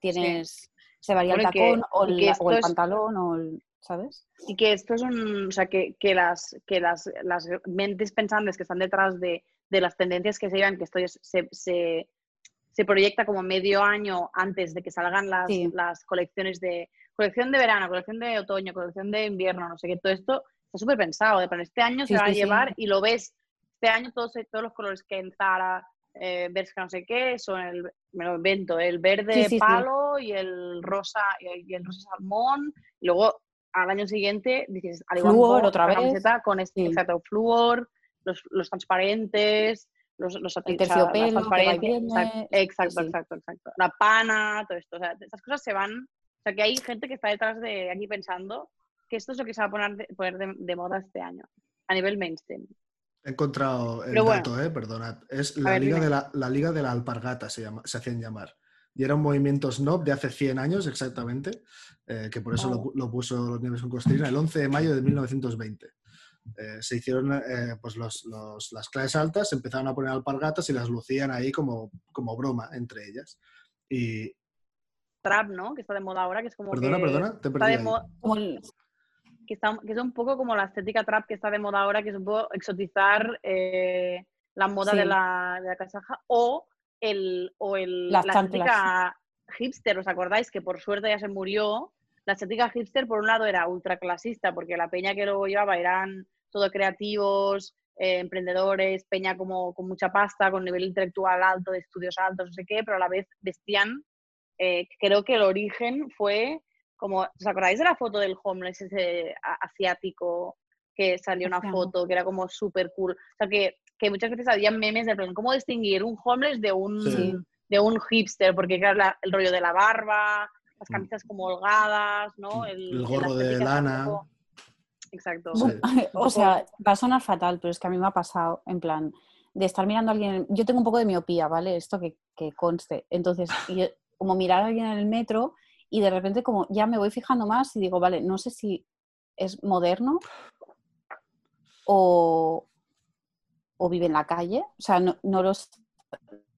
tienes, se varía Bueno, el que- tacón o, el, o el es- pantalón o el, ¿sabes? Y que esto es un, o sea, que, que las, que las, las mentes pensantes que están detrás de, de las tendencias que se llevan, que esto es- se, se, se proyecta como medio año antes de que salgan las, Sí. las colecciones de, colección de verano, colección de otoño, colección de invierno, no sé qué, todo esto está súper pensado, de plan, este año Sí, se va sí, a sí. llevar y lo ves, este año todos, todos los colores que en Zara, eh, Bershka, no sé qué, son el, me lo invento, el verde Sí, sí, sí. palo y el rosa, y el rosa salmón, y luego al año siguiente dices, al igual Fluor, otra vez. camiseta con este Sí. exacto, flúor, los, los transparentes, los, los El o sea, terciopelo que y exacto, sí, exacto, sí. exacto, exacto. La pana, todo esto, o sea, estas cosas se van, o sea, que hay gente que está detrás de aquí pensando que esto es lo que se va a poner de, poner de, de moda este año, a nivel mainstream. He encontrado el bueno. dato, eh, perdonad. Es la, ver, liga de la, la Liga de la Alpargata, se, llama, se hacían llamar. Y era un movimiento snob de hace 100 años exactamente, eh, que por eso lo, puso los Nieves con Costrina, el 11 de mayo de 1920. Eh, se hicieron eh, pues los, los- las clases altas, se empezaron a poner alpargatas y las lucían ahí como, como broma entre ellas. Y, Trap, ¿no? Que está de moda ahora, que es como perdona, que perdona, te he está de ahí. moda, Como el- que, está, que es un poco como la estética trap que está de moda ahora, que es un poco exotizar eh, la moda Sí. de, la, de la casaja o, el, o el, Las la chanclas. estética hipster, ¿os acordáis? Que por suerte ya se murió. La estética hipster, por un lado, era ultraclasista, porque la peña que lo llevaba eran todo creativos, eh, emprendedores, peña como con mucha pasta, con nivel intelectual alto, de estudios altos, no sé qué, pero a la vez vestían, eh, creo que el origen fue como, ¿os acordáis de la foto del homeless ese asiático que salió una foto que era como súper cool? O sea, que, que muchas veces había memes de plan, ¿cómo distinguir un homeless de un, Sí. de un hipster? Porque claro, la- el rollo de la barba, las Mm. camisas como holgadas, ¿no? El la gorro de lana. poco- Exacto. Sí. o sea, va a sonar fatal, pero es que a mí me ha pasado, en plan, de estar mirando a alguien. Yo tengo un poco de miopía, ¿vale? Esto que, que conste. Entonces, yo- como mirar a alguien en el metro y de repente, como ya me voy fijando más y digo, vale, no sé si es moderno o, o vive en la calle. O sea, no, no los.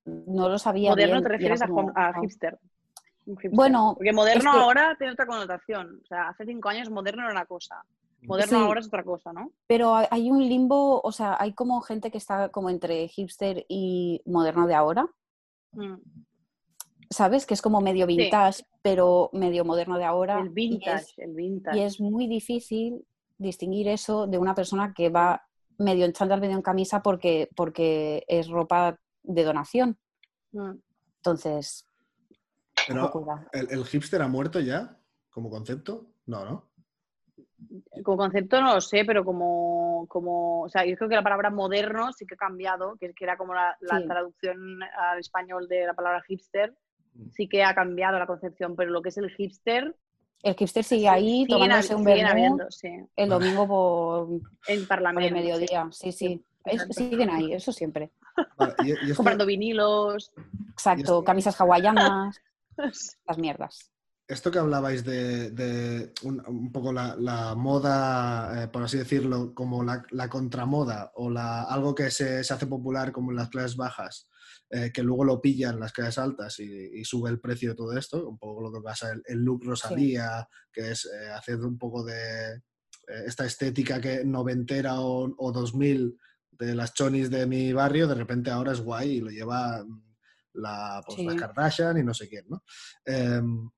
No lo sabía. Moderno bien, te refieres a, como, hom- a "Wow". hipster. Bueno, Porque moderno es que- ahora tiene otra connotación. O sea, hace cinco años moderno era una cosa. Moderno Sí. ahora es otra cosa, ¿no? Pero hay- hay un limbo, o sea, hay como gente que está como entre hipster y moderno de ahora. Mm. ¿Sabes? Que es como medio Sí. vintage, pero medio moderno de ahora. El y vintage, es- el vintage. Y es, muy difícil distinguir eso de una persona que va medio en chándal, medio en camisa porque, porque es ropa de donación. Mm. Entonces, Pero. ¿el, el hipster ha muerto ya como concepto? No, ¿no? Como concepto no lo sé, pero como, como, o sea, yo creo que la palabra moderno sí que ha cambiado, que, que era como la, la Sí. traducción al español de la palabra hipster. Sí que ha cambiado la concepción, pero lo que es el hipster El hipster sigue ahí Siguen tomándose un sí. el domingo por, el Parlamento. mediodía. Sí, sí. Es- exacto. siguen ahí, eso siempre. Vale, y- y esto- Comprando vinilos. Exacto, esto- camisas hawaianas, las mierdas. Esto que hablabais de, de un, un poco la, la moda, eh, por así decirlo, como la, la contramoda o la, algo que se, se hace popular como en las clases bajas, eh, que luego lo pillan las clases altas y, y sube el precio de todo esto, un poco lo que pasa el, el look Rosalía, que es eh, hacer un poco de eh, esta estética que noventera o, o 2000 de las chonis de mi barrio, de repente ahora es guay y lo lleva mm, la, pues, la. Kardashian y no sé quién, ¿no? Em,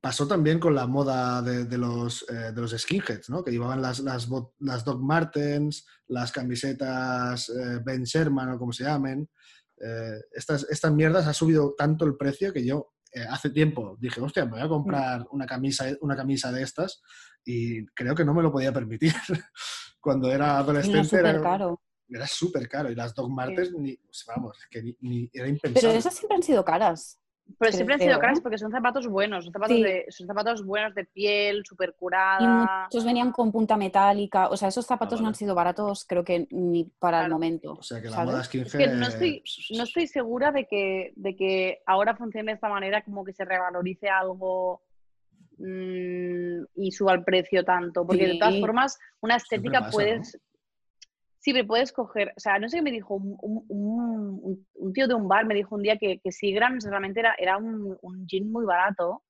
pasó también con la moda de, de los, eh, de los skinheads, ¿no? Que llevaban las, las, las Doc Martens, las camisetas eh, Ben Sherman o como se llamen. Eh, estas, estas mierdas ha subido tanto el precio que yo eh, hace tiempo dije, hostia, me voy a comprar una camisa, una camisa de estas y creo que no me lo podía permitir. Cuando era adolescente súper era caro. era súper caro y las Doc Martens, ni, vamos, que ni, ni- era Pero impensable. esas siempre han sido caras. Pero siempre han sido caras porque son zapatos buenos, son zapatos, Sí. de, son zapatos buenos de piel, súper Y curada. muchos venían con punta metálica. O sea, esos zapatos no vale. han sido baratos, creo que ni para el momento. O sea que la ¿sabes? moda skinhead... Es que no estoy, no estoy segura de que, de que ahora funcione de esta manera, como que se revalorice algo mm, y suba el precio tanto. Porque de todas formas, una estética pasa, puedes. Pero puedes coger. O sea, no sé qué me dijo un, un- un- tío de un bar, me dijo un día que, que Seagrams realmente era, era un, jean muy barato.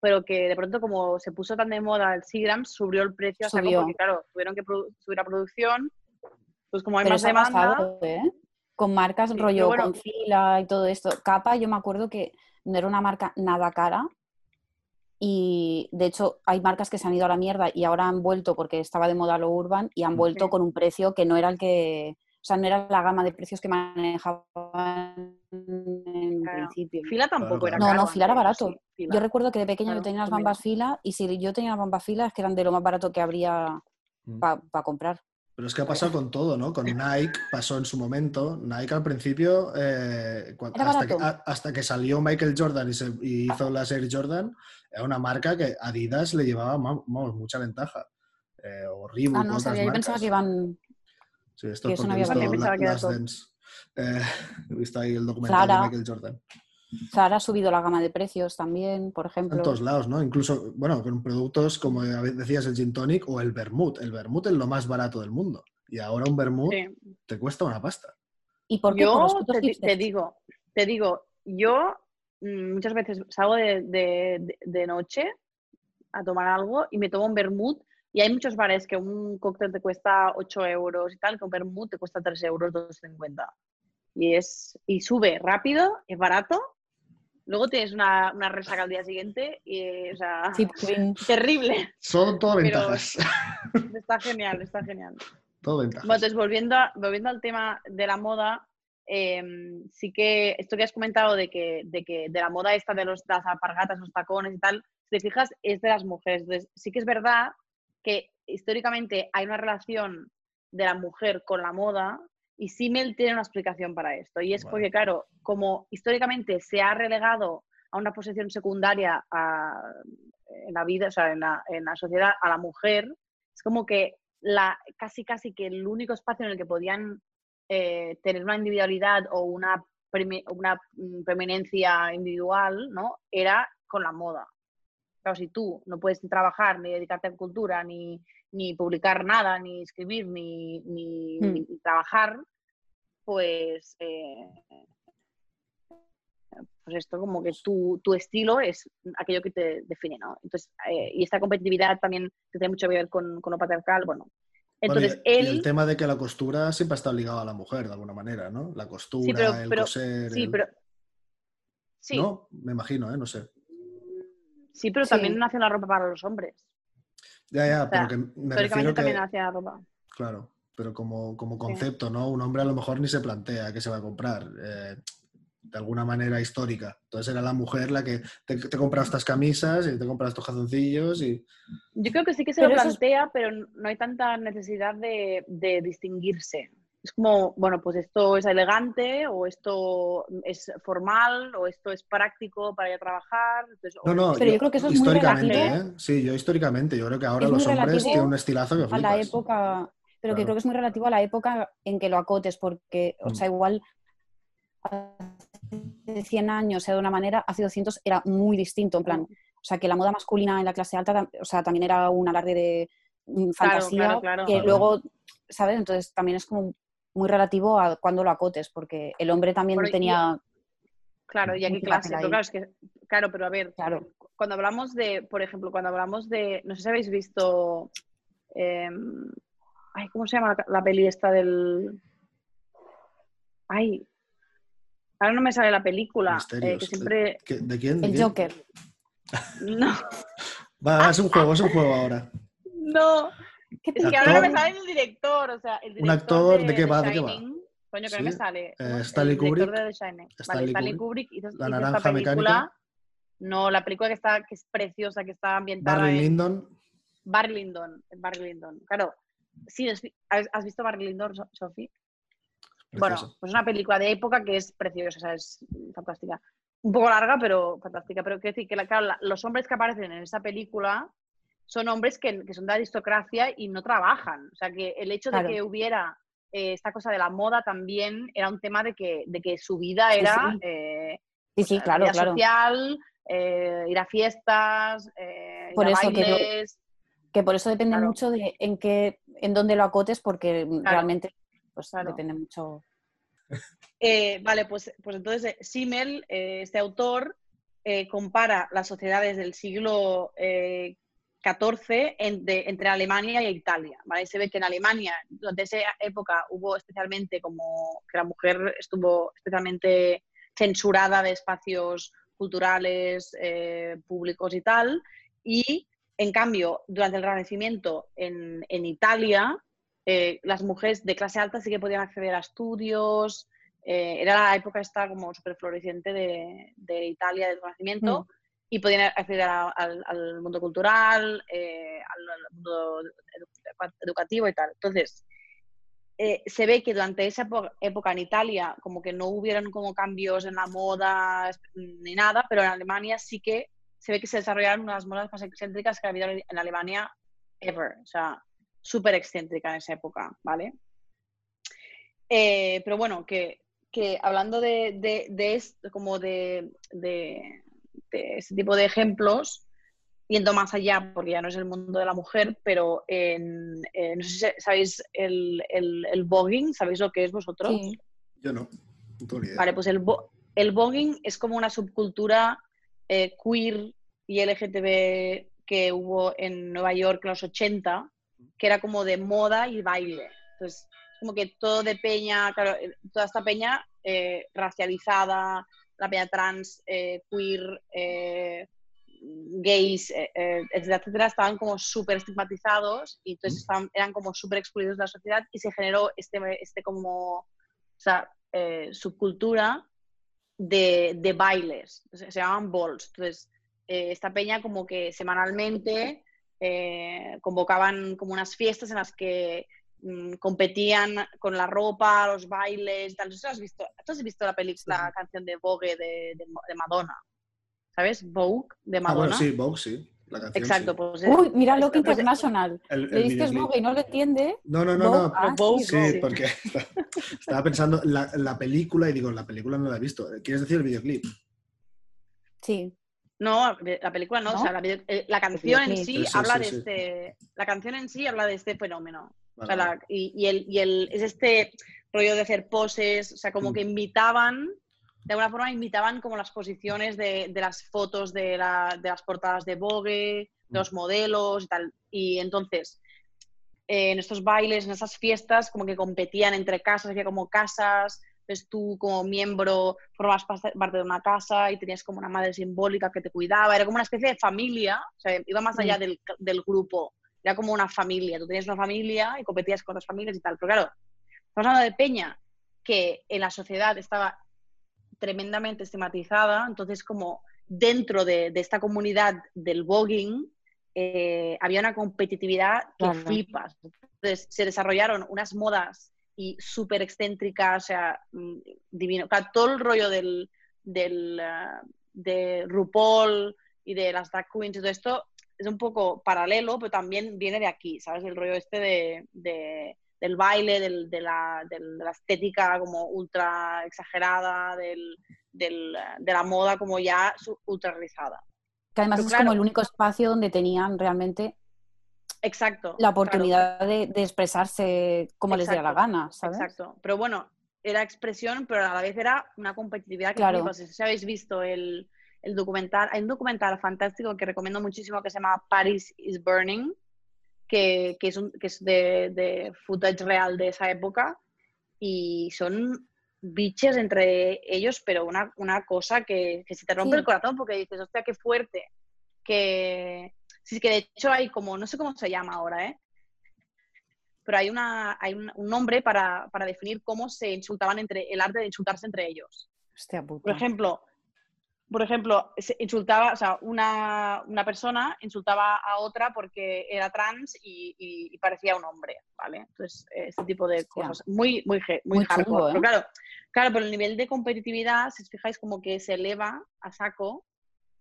Pero que de pronto, como se puso tan de moda el Seagrams, subió el precio a saco Subió. porque, claro, tuvieron que produ- subir la producción. Pues como hay Pero más eso ha demanda. pasado, ¿eh? Con marcas Sí, rollo bueno. con fila y todo esto. Capa, yo me acuerdo que no era una marca nada cara. Y de hecho, hay marcas que se han ido a la mierda y ahora han vuelto porque estaba de moda lo urban y han vuelto Sí. con un precio que no era el que. O sea, no era la gama de precios que manejaban en Claro. principio. Fila tampoco Claro, era. No, caro no, fila era barato. sí, fila. Yo recuerdo que de pequeña Claro, yo tenía las bambas fila y si yo tenía las bambas fila es que eran de lo más barato que habría Mm. para comprar. Pero es que ha pasado con todo, ¿no? Con Nike pasó en su momento. Nike al principio, eh, hasta, que, barato. a- hasta que salió Michael Jordan y, se, y hizo las Air Jordan, era una marca que Adidas le llevaba vamos, mucha ventaja. Eh, o Reebok, Ah, no sabía, yo pensaba que iban. Sí, esto es no porque he visto la- que. Dance. Eh, he visto ahí el documental de Michael Jordan. Zara ha subido la gama de precios también, por En ejemplo. todos lados, ¿no? Incluso, bueno, con productos como decías el gin tonic o el vermut. El vermut es lo más barato del mundo. Y ahora un vermut Sí. te cuesta una pasta. ¿Y por qué? Yo te, te digo, te digo, yo mm, muchas veces salgo de, de- de- de noche a tomar algo y me tomo un vermut y hay muchos bares que un cóctel te cuesta 8 euros y tal, que un vermut te cuesta 3 euros, 2,50. Y, es, y sube rápido, es barato. Luego tienes una, una resaca al día siguiente y, o sea, Sí, terrible. Son todo Pero- ventajas. Está genial, está genial. todo ventajas. Bueno, entonces, volviendo, a- volviendo al tema de la moda, em, sí que esto que has comentado de que, de que de la moda esta de, los, las alpargatas, los tacones y tal, si te fijas, es de las mujeres. Entonces, sí que es verdad que históricamente hay una relación de la mujer con la moda y Simmel tiene una explicación para esto. Y es porque, claro, como históricamente se ha relegado a una posición secundaria a- en la vida, o sea, en la, en la sociedad a la mujer, es como que la, casi casi que el único espacio en el que podían eh, tener una individualidad o una, premi- una mm, preeminencia individual, ¿no? Era con la moda. Claro, si tú no puedes trabajar, ni dedicarte a cultura, ni, ni publicar nada, ni escribir, ni, ni- Mm. ni trabajar, pues, eh, pues esto como que tu, tu estilo es aquello que te define, ¿no? Entonces, eh, y esta competitividad también que tiene mucho que ver con, con lo patriarcal, bueno. Bueno, y- Entonces, y, él... el tema de que la costura siempre está ligado a la mujer, de alguna manera, ¿no? La costura, pero- el pero- coser. Sí, el- pero... Sí, No, me imagino, ¿eh? No sé. sí, pero Sí. también hacen la ropa para los hombres. Ya, ya, O sea, pero que me refiero que... también ropa. Claro, pero como, como concepto, ¿no? Un hombre a lo mejor ni se plantea qué se va a comprar, eh, de alguna manera histórica. Entonces era la mujer la que te, te compra estas camisas y te compra estos calzoncillos y... Yo creo que sí que se Pero lo es- plantea, pero no hay tanta necesidad de, de distinguirse. Es como, bueno, pues esto es elegante o esto es formal o esto es práctico para ir a trabajar. Entonces, No, no, Pero yo creo que eso es muy relativo. ¿eh? Sí, yo históricamente, yo creo que ahora los hombres tienen un estilazo que a la flipas. época, pero que creo que es muy relativo a la época en que lo acotes, porque, o Mm. sea, igual hace 100 años era de una manera, hace 200 era muy distinto, en plan, o sea, que la moda masculina en la clase alta, o sea, también era un alarde de mm, Claro, fantasía, claro, claro. que Claro. luego, ¿sabes? Entonces también es como muy relativo a cuando lo acotes, porque el hombre también tenía, Claro, y aquí mucho clase. Pero claro, es que, claro, pero a ver, claro, cuando hablamos de, por ejemplo, cuando hablamos de, no sé si habéis visto, em, ay, ¿cómo se llama la, la peli esta del, ay, ahora no me sale la película, eh, que siempre, ¿Qué- ¿De quién? ¿De el quién? Joker. no, va, es un juego, es un juego ahora. no, ¿Qué es te- que ahora no me sale el director, o sea, el Un director actor, ¿de qué va, de qué va? Coño, que Sí, no me sale. ¿cómo eh? Stanley Kubrick. de. Stanley vale, Stanley Kubrick. Hizo, La hizo esta naranja película. mecánica. No, la película que está, que es preciosa, que está ambientada Barry en Lyndon. Barry Lyndon. Barry Lyndon. Claro, sí, ¿has visto Barry Lyndon, So- Sophie? Bueno, pues una película de época que es preciosa, o sea, es fantástica. Un poco larga, pero fantástica. Pero quiero decir que la- claro, la- los hombres que aparecen en esa película son hombres que, que son de aristocracia y no trabajan. O sea, que el hecho Claro. de que hubiera eh, esta cosa de la moda también era un tema de que, de que su vida era sí. eh, Sí, sí, vida claro, claro. social, eh, ir a fiestas, eh, ir Por a eso bailes. Que por eso depende Claro. mucho de en qué, en dónde lo acotes, porque realmente pues, Claro. depende mucho. Eh, vale, pues, pues entonces eh, Simmel, eh, este autor, eh, compara las sociedades del siglo eh, XIV en- de- entre Alemania e Italia. ¿vale? Y se ve que en Alemania, durante esa época, hubo especialmente como que la mujer estuvo especialmente censurada de espacios culturales, eh, públicos y tal. Y en cambio, durante el Renacimiento en, en Italia, eh, las mujeres de clase alta sí que podían acceder a estudios, eh, era la época esta como súper floreciente de, de Italia del Renacimiento y podían acceder al, mundo cultural, eh, al, mundo edu- educativo y tal. Entonces, eh, se ve que durante esa época en Italia como que no hubieron como cambios en la moda ni nada, pero en Alemania sí que se ve que se desarrollaron unas modas más excéntricas que ha habido en Alemania ever, o sea, súper excéntrica en esa época, ¿vale? Eh, pero bueno, que, que hablando de, de, de esto, como de, de este tipo de ejemplos, yendo más allá, porque ya no es el mundo de la mujer, pero en, eh, no sé si sabéis el, el, el voguing, ¿sabéis lo que es vosotros? Sí. Yo no. No tengo ni idea. Vale, pues el, vo- el voguing es como una subcultura eh, queer y LGTB que hubo en Nueva York en los 80, que era como de moda y baile. Entonces, es como que todo de peña, claro, eh, toda esta peña eh, racializada, la peña trans, eh, queer, eh, gays, eh, etcétera, etcétera, estaban como súper estigmatizados y entonces estaban- eran como súper excluidos de la sociedad y se generó este, este como, o sea, subcultura de, de bailes, se llamaban balls. Entonces, esta peña como que semanalmente eh, convocaban como unas fiestas en las que mm, competían con la ropa, los bailes y tal. ¿Tú has visto, tú has visto la película, Sí, la canción de Vogue de, de- de Madonna? ¿Sabes? Vogue de Ah, Madonna. bueno, sí, Vogue, sí. La canción, Exacto, sí. pues... Uy, mira Loki pues- International. El, Le el dices videoclip. Vogue y no lo entiende. No, no, no, Vogue, no. ah, Vogue, Sí, Vogue. porque estaba pensando la, la película y digo, la película no la he visto. ¿Quieres decir el videoclip? Sí. No, la película no, ¿No? o sea, la, eh, la canción en sí, Sí, sí, habla sí, de sí. este... La canción en sí habla de este fenómeno. O Vale, sea, la- y, y el, y el, es este rollo de hacer poses, o sea, como Mm. que invitaban, de alguna forma invitaban como las posiciones de, de las fotos de, la- de las portadas de Vogue, de Mm. los modelos y tal. Y entonces, eh, en estos bailes, en esas fiestas, como que competían entre casas, había como casas, pues tú como miembro formabas parte de una casa y tenías como una madre simbólica que te cuidaba, era como una especie de familia, o sea, iba más allá Mm. del, del grupo, era como una familia, tú tenías una familia y competías con otras familias y tal, pero claro, estamos hablando de Peña, que en la sociedad estaba tremendamente estigmatizada, entonces como dentro de, de esta comunidad del voguing eh, había una competitividad que Claro. flipas. Entonces se desarrollaron unas modas y súper excéntrica, o sea, mm, divino. Claro, todo el rollo del, del ah, de RuPaul y de las drag queens y todo esto es un poco paralelo, pero también viene de aquí, ¿sabes? El rollo este de, de del baile, del, de, la, de, la, estética como ultra exagerada, del, del, de la moda como ya ultra realizada. Que además es como el único espacio donde tenían realmente Exacto. La oportunidad de, expresarse como les diera la gana, ¿sabes? Exacto. Pero bueno, era expresión, pero a la vez era una competitividad que claro. Si habéis visto el, el, documental, hay un documental fantástico que recomiendo muchísimo que se llama Paris is Burning, que, que es, un, que es de, de footage real de esa época y son biches entre ellos, pero una, una cosa que, que se te rompe el corazón porque dices, hostia, qué fuerte, que, Sí, que de hecho hay como, no sé cómo se llama ahora, ¿eh? Pero hay, una, hay un, nombre para, para, definir cómo se insultaban entre, el arte de insultarse entre ellos. Hostia puta. Por ejemplo, por ejemplo, se insultaba, o sea, una, una, persona insultaba a otra porque era trans y, y, parecía un hombre, ¿vale? Entonces, este tipo de cosas. Muy, muy, muy, muy hardcore. ¿eh? Pero claro, claro, pero el nivel de competitividad, si os fijáis, como que se eleva a saco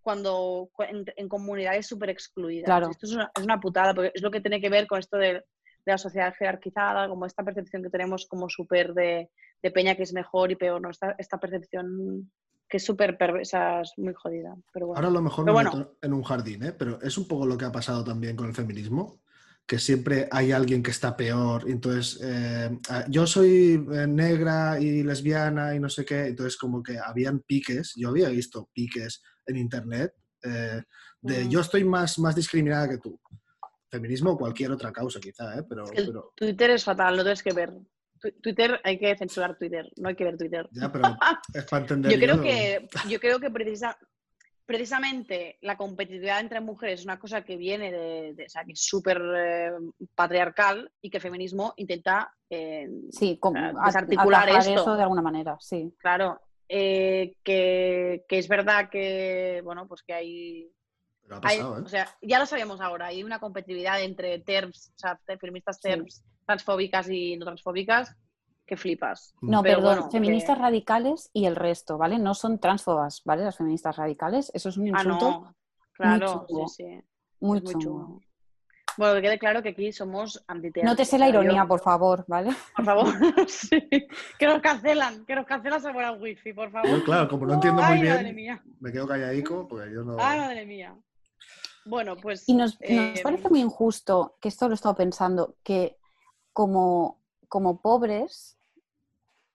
cuando en, comunidades súper excluidas. Claro. Esto es una, es una, putada, porque es lo que tiene que ver con esto de, de la sociedad jerarquizada, como esta percepción que tenemos como súper de, de, peña que es mejor y peor, ¿no? Esta, esta percepción que es súper perversa, es muy jodida. Pero bueno. Ahora a lo mejor me bueno. meto en un jardín, ¿eh? pero es un poco lo que ha pasado también con el feminismo, que siempre hay alguien que está peor. Entonces, eh, yo soy eh, negra y lesbiana y no sé qué, entonces como que habían piques, yo había visto piques en Internet eh, de yo estoy más, más discriminada que tú. Feminismo o cualquier otra causa, quizá, ¿eh? pero, pero, Twitter es fatal, no tienes que ver. Twitter, hay que censurar Twitter, no hay que ver Twitter. Ya, pero es para entender. yo, creo que, yo creo que precisa, precisamente la competitividad entre mujeres es una cosa que viene de, de o sea, que es súper eh, patriarcal y que el feminismo intenta eh, sí, como, desarticular esto. eso de alguna manera, sí. Claro, eh, que, que, es verdad que, bueno, pues que hay... Pasado, ¿eh? O sea, ya lo sabemos ahora, hay una competitividad entre TERFs, o sea, feministas TERFs, sí. Transfóbicas y no transfóbicas, que flipas. No, Pero perdón, bueno, feministas que... radicales y el resto, ¿vale? No son transfobas, ¿vale? Las feministas radicales, eso es un insulto. Ah, no. Claro, muy sí, sí. Muy, muy chulo. Bueno, que quede claro que aquí somos antiteatro. No te sé la ironía, yo... por favor, ¿vale? Por favor, sí. Que nos cancelan, que nos cancelan sabor al wifi, por favor. Yo, claro, como no entiendo muy bien, me quedo calladico porque yo no... Ay, madre mía. Bueno, pues... Y nos, eh, nos parece muy injusto, que esto lo he estado pensando, que como, como pobres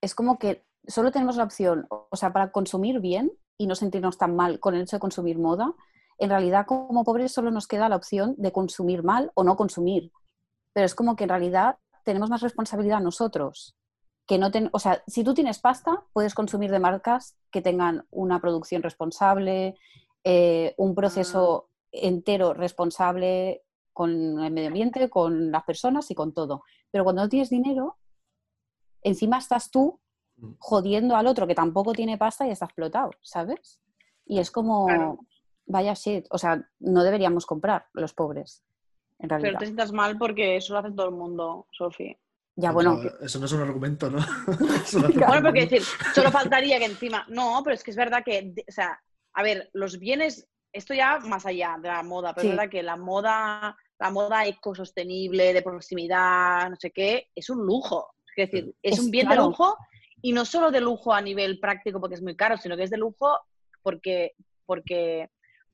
es como que solo tenemos la opción, o sea, para consumir bien y no sentirnos tan mal con el hecho de consumir moda, en realidad como pobres solo nos queda la opción de consumir mal o no consumir. Pero es como que en realidad tenemos más responsabilidad nosotros. Que no ten, o sea, si tú tienes pasta, puedes consumir de marcas que tengan una producción responsable, eh, un proceso entero responsable con el medio ambiente, con las personas y con todo. Pero cuando no tienes dinero, encima estás tú jodiendo al otro que tampoco tiene pasta y está explotado, ¿sabes? Y es como, Claro. vaya shit, o sea, no deberíamos comprar los pobres, en Pero te sientas mal porque eso lo hace todo el mundo, Sofi. Ya, bueno, Eso, eso no es un argumento, ¿no? Bueno, porque decir, solo faltaría que encima. No, pero es que es verdad que, o sea, a ver, los bienes, esto ya más allá de la moda, pero Sí. es verdad que la moda, la moda ecosostenible, de proximidad, no sé qué, es un lujo. Es decir, es, Es- un bien claro. de lujo y no solo de lujo a nivel práctico porque es muy caro, sino que es de lujo porque, porque,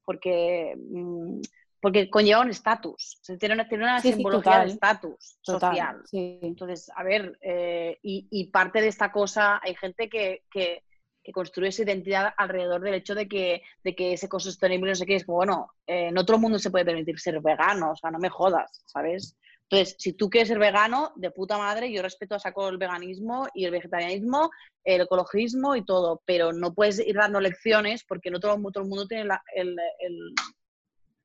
porque, mm, porque conlleva un estatus. O sea, tiene una, tiene una Sí, sí, simbología total. de estatus social. sí. Entonces, a ver, eh, y, y parte de esta cosa, hay gente que, que, que construye su identidad alrededor del hecho de que, de que ese ecosostenible, no sé qué, es como, bueno, eh, no todo el mundo se puede permitir ser vegano, o sea, no me jodas, ¿sabes? Entonces, si tú quieres ser vegano, de puta madre, yo respeto a saco el veganismo y el vegetarianismo, el ecologismo y todo, pero no puedes ir dando lecciones porque no todo, todo el mundo tiene la- el, el-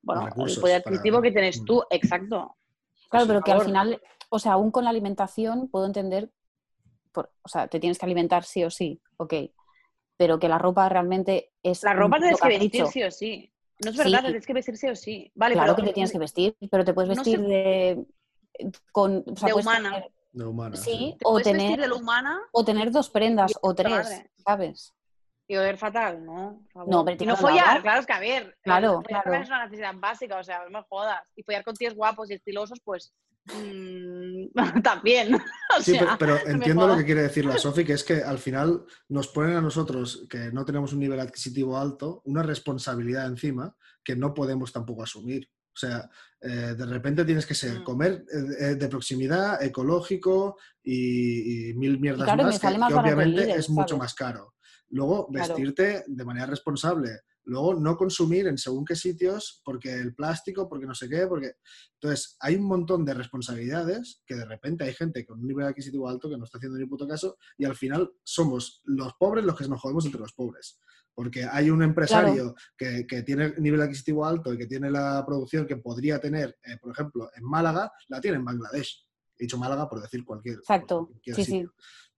bueno, el poder para- adquisitivo que tienes Mm. tú, exacto. Claro, pero que al final, o sea, aún con la alimentación puedo entender, por- o sea, te tienes que alimentar sí o sí, ok, pero que la ropa realmente es La ropa tienes que vestir sí o sí. No es Sí. verdad, te tienes que vestir sí o sí. Vale, Claro pero que te tienes que vestir, pero te puedes no vestir sé- de con o sea, De humana. tener- De humana. Sí, ¿Te o tener, de lo humana o tener dos prendas Y o tres, madre. ¿sabes? y oler fatal? No. No, pero y no follar, claro, es que a ver. Claro, el follar claro. es una necesidad básica, o sea, no me jodas. Y follar con tíos guapos y estilosos, pues. Mm, también. O Sí, sea, pero, entiendo lo que quiere decir la Sofi, que es que al final nos ponen a nosotros, que no tenemos un nivel adquisitivo alto, una responsabilidad encima que no podemos tampoco asumir. O sea, eh, de repente tienes que ser Mm. comer eh, eh, de proximidad, ecológico y, y mil mierdas claro, y me más, que, más obviamente es mucho ¿sabes? más caro. Luego, Claro. vestirte de manera responsable. Luego, no consumir en según qué sitios, porque el plástico, porque no sé qué, porque... Entonces, hay un montón de responsabilidades que de repente hay gente con un nivel adquisitivo alto que no está haciendo ni puto caso y al final somos los pobres los que nos jodemos entre los pobres. Porque hay un empresario que, que tiene nivel adquisitivo alto y que tiene la producción que podría tener, eh, por ejemplo, en Málaga, la tiene en Bangladesh. He dicho Málaga por decir cualquier, Exacto, cualquier sí, sí.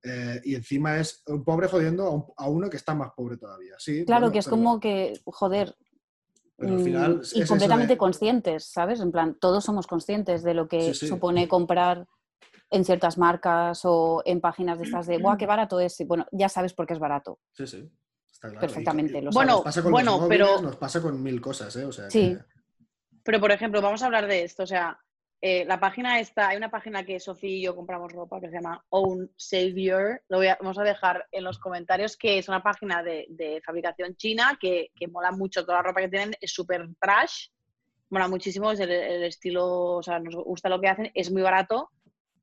Eh, y encima es un pobre jodiendo a, un- a uno que está más pobre todavía. Sí, Claro, bueno, que es pero- como que, joder, pero al mm, final es y eso completamente de- conscientes, ¿sabes? En plan, todos somos conscientes de lo que Sí, sí. supone comprar en ciertas marcas o en páginas de estas de, ¡buah, qué barato es! Y bueno, ya sabes por qué es barato. Sí, sí. Está claro. Perfectamente, Y- lo y Bueno, nos pasa con bueno, los móviles, pero- nos pasa con mil cosas, ¿eh? O sea, Sí. que- Pero, por ejemplo, vamos a hablar de esto. O sea, eh, la página esta, hay una página que Sofía y yo compramos ropa que se llama Own Savior. Lo voy a- vamos a dejar en los comentarios, que es una página de, de fabricación china que, que mola mucho. Toda la ropa que tienen es súper trash. Mola muchísimo, es el, el estilo, o sea, nos gusta lo que hacen, es muy barato.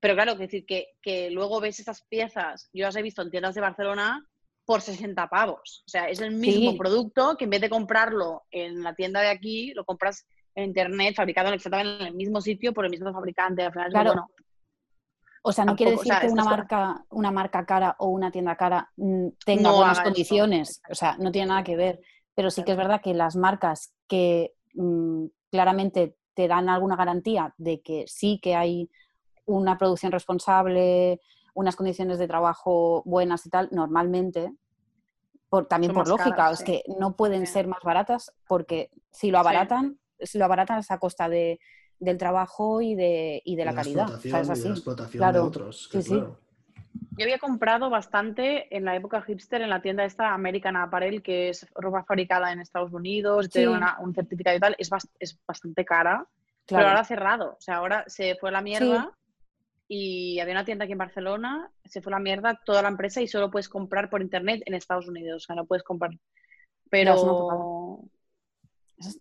Pero claro, que decir que, que luego ves estas piezas, yo las he visto en tiendas de Barcelona por 60 pavos. O sea, es el mismo Sí. producto que en vez de comprarlo en la tienda de aquí, lo compras en internet, fabricado exactamente en el mismo sitio por el mismo fabricante. Al final Claro. bueno. O sea, no quiere o decir sea, que una marca, una marca cara o una tienda cara mm, tenga No buenas eso. condiciones. O sea, no tiene nada que ver. Pero sí que es verdad que las marcas que mm, claramente te dan alguna garantía de que sí que hay una producción responsable, unas condiciones de trabajo buenas y tal, normalmente, por, también Son por lógica, caras, es sí. que no pueden Sí. ser más baratas porque si lo abaratan, lo abaratan es a costa de, del trabajo y de, y de la, calidad. Y de la explotación Claro. de otros. que Sí, sí. claro. Yo había comprado bastante en la época hipster en la tienda esta American Apparel, que es ropa fabricada en Estados Unidos, tiene una- un certificado y tal. Es, bas- es bastante cara, Claro. pero ahora ha cerrado. O sea, ahora se fue a la mierda y había una tienda aquí en Barcelona, se fue a la mierda toda la empresa y solo puedes comprar por internet en Estados Unidos. O sea, no puedes comprar. Pero.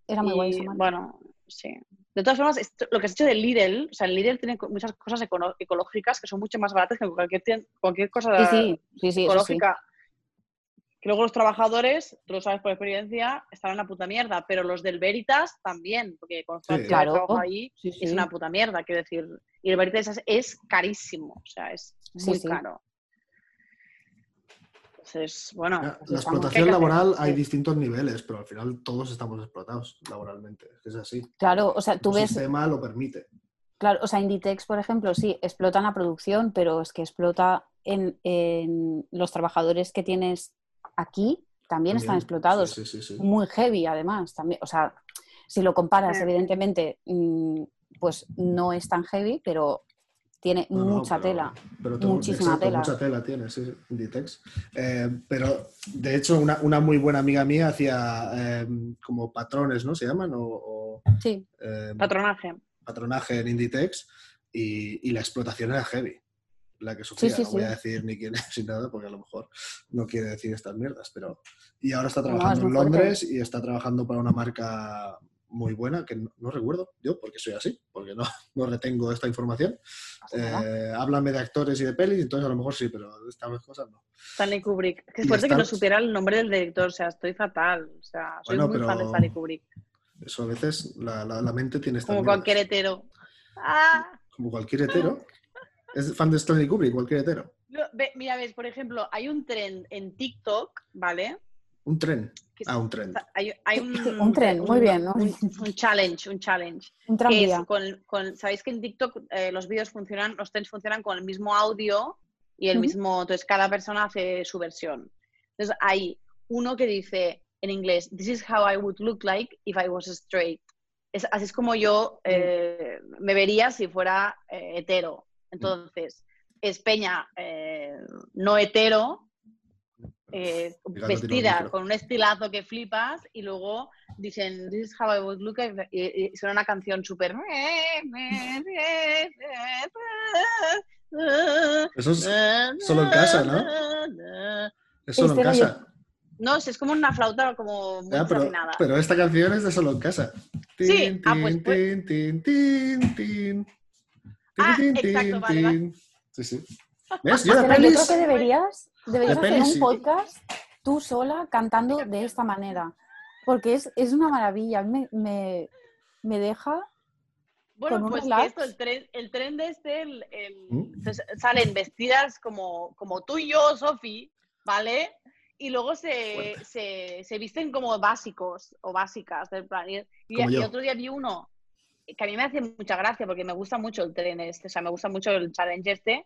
Era muy guay Y, esa. Bueno, sí. De todas formas, esto- lo que has hecho de Lidl, o sea, el Lidl tiene muchas cosas ecológicas que son mucho más baratas que cualquier, cualquier cosa Sí, sí, sí, sí, eso sí. ecológica. Que luego los trabajadores, tú lo sabes por experiencia, están en la puta mierda, pero los del Veritas también, porque conozco a Sí. la Claro. trabajo ahí, Sí, es una puta mierda, quiero decir. Y el Veritas es, es carísimo, o sea, es Sí, muy sí. caro. Entonces, bueno, Ya, pues La explotación ¿qué hay que laboral hay distintos niveles, pero al final todos estamos explotados laboralmente. Es así. Claro, o sea, tú El ves, sistema lo permite. claro, o sea, Inditex, por ejemplo, sí, explota en la producción, pero es que explota en, en los trabajadores que tienes aquí, también, están También. explotados. Sí, sí, sí, sí. Muy heavy, además, también, o sea, si lo comparas, Sí. evidentemente, mm, pues no es tan heavy, pero tiene No, no, mucha pero- tela. pero tengo- muchísima exacto, tela. Mucha tela tiene, sí, Inditex. Eh, pero, de hecho, una, una muy buena amiga mía hacía eh, como patrones, ¿no? Se llaman, o, o, Sí, eh, patronaje. patronaje en Inditex, y, y la explotación era heavy. La que sufría, sí, no voy sí. a decir ni quién es ni nada, porque a lo mejor no quiere decir estas mierdas, pero... Y ahora está No, trabajando es en muy fuerte. Londres y está trabajando para una marca muy buena, que no, no recuerdo yo, porque soy así, porque no, no retengo esta información. Eh, háblame de actores y de pelis, entonces a lo mejor sí, pero de estas cosas no. Stanley Kubrick. Es fuerte que no supiera el nombre del director, o sea, estoy fatal. O sea, soy Bueno, muy fan de Stanley Kubrick. Eso a veces la, la- la mente tiene estas Como mierdas. cualquier hetero. ¡Ah! Como cualquier hetero. Es fan de Stanley Kubrick, cualquier hetero. No, ve- mira, ves, por ejemplo, hay un tren en TikTok, ¿vale? Un tren. Ah, un tren. Hay, hay un, Un tren, muy bien, ¿no? Un, un challenge, un challenge. Un tranvía. con, con- Sabéis que en TikTok eh, los vídeos funcionan, los trends funcionan con el mismo audio y el mismo. Entonces cada persona hace su versión. Entonces hay uno que dice en inglés: This is how I would look like if I was straight. Es, así es como yo eh, me vería si fuera eh, hetero. Entonces, es peña eh, no hetero, eh, vestida con un estilazo que flipas y luego dicen This is how I would look y, y suena una canción súper Eso es solo en casa, ¿no? Es solo en Este yo- casa. No, es como una flauta como muy Ya, pero, pero esta canción es de solo en casa. Sí, ah, pues, tin, pues- tin, tin, tin, tin. Ah, Tin, tin, exacto, tin, vale, vale. tin. Sí, sí. ¿Ves? Yo de Estela, yo creo que deberías, deberías De hacer un sí. podcast tú sola cantando de esta manera. Porque es, es una maravilla. A mí Me, me, me deja. Bueno, pues que esto, el tren, el tren de este, el, el- ¿Mm? salen vestidas como, como tú y yo, Sofi, ¿vale? Y luego se, se, se visten como básicos o básicas del plan. Y, y- y otro día vi uno que a mí me hace mucha gracia porque me gusta mucho el tren este, o sea, me gusta mucho el challenge este.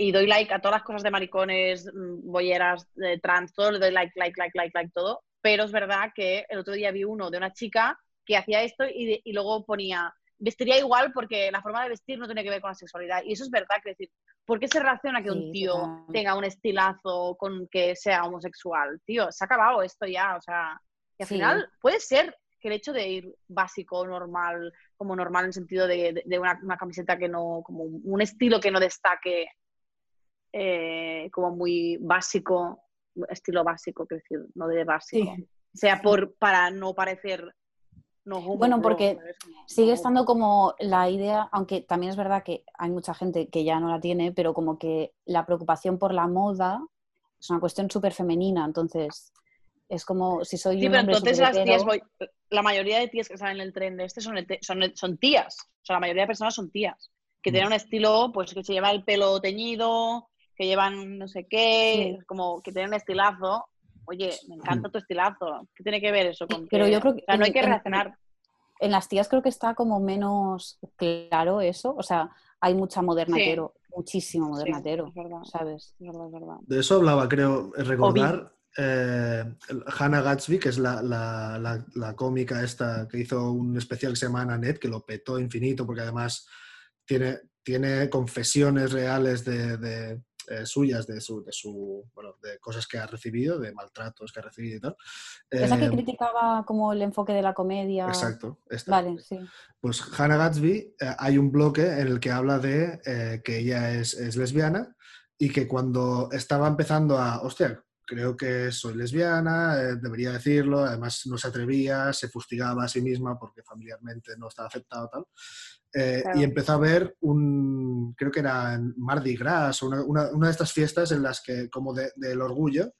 Y doy like a todas las cosas de maricones, mm, bolleras, eh, trans, todo, le doy like, like, like, like, like, todo. Pero es verdad que el otro día vi uno de una chica que hacía esto y, y luego ponía, vestiría igual porque la forma de vestir no tiene que ver con la sexualidad. Y eso es verdad, que decir, ¿por qué se relaciona que un Sí, tío total. tenga un estilazo con que sea homosexual? Tío, se ha acabado esto ya, o sea, y al Sí. final puede ser que el hecho de ir básico, normal, como normal en el sentido de, de- de una, una camiseta que no, como un estilo que no destaque eh, como muy básico, estilo básico, quiero decir, no de básico, Sí. sea por para no parecer no Bueno, porque Sigue estando como la idea, aunque también es verdad que hay mucha gente que ya no la tiene, pero como que la preocupación por la moda es una cuestión súper femenina. Entonces, es como si soy Sí, un pero hombre entonces las superhetero, tías, voy- la mayoría de tías que salen en el tren de este son, son, son tías. O sea, la mayoría de personas son tías. Que Mm. tienen un estilo, pues que se lleva el pelo teñido, que llevan no sé qué, Sí. como que tienen estilazo. Oye, me encanta tu estilazo. ¿Qué tiene que ver eso Sí, con pero que- yo creo que O sea, no hay que reaccionar. en las tías creo que está como menos claro eso. O sea, hay mucha modernatero, muchísimo Sí, modernatero, es verdad. ¿sabes? Es verdad, es verdad. De eso hablaba, creo, eh, recordar eh, Hannah Gatsby, que es la, la- la- la cómica esta que hizo un especial que se llama Annette, que lo petó infinito, porque además tiene, tiene confesiones reales de, de, eh, suyas de su, de su bueno, de cosas que ha recibido, de maltratos que ha recibido y tal. Esa que Eh, criticaba como el enfoque de la comedia. Exacto. esta. Vale, sí. Pues Hannah Gatsby, eh, hay un bloque en el que habla de eh, que ella es, es lesbiana y que cuando estaba empezando a, hostia, creo que soy lesbiana, eh, debería decirlo, además no se atrevía, se fustigaba a sí misma porque familiarmente no estaba aceptado tal. Eh, Claro. Y empezó a ver un, creo que era en Mardi Gras o una, una- una de estas fiestas en las que, como de- del orgullo,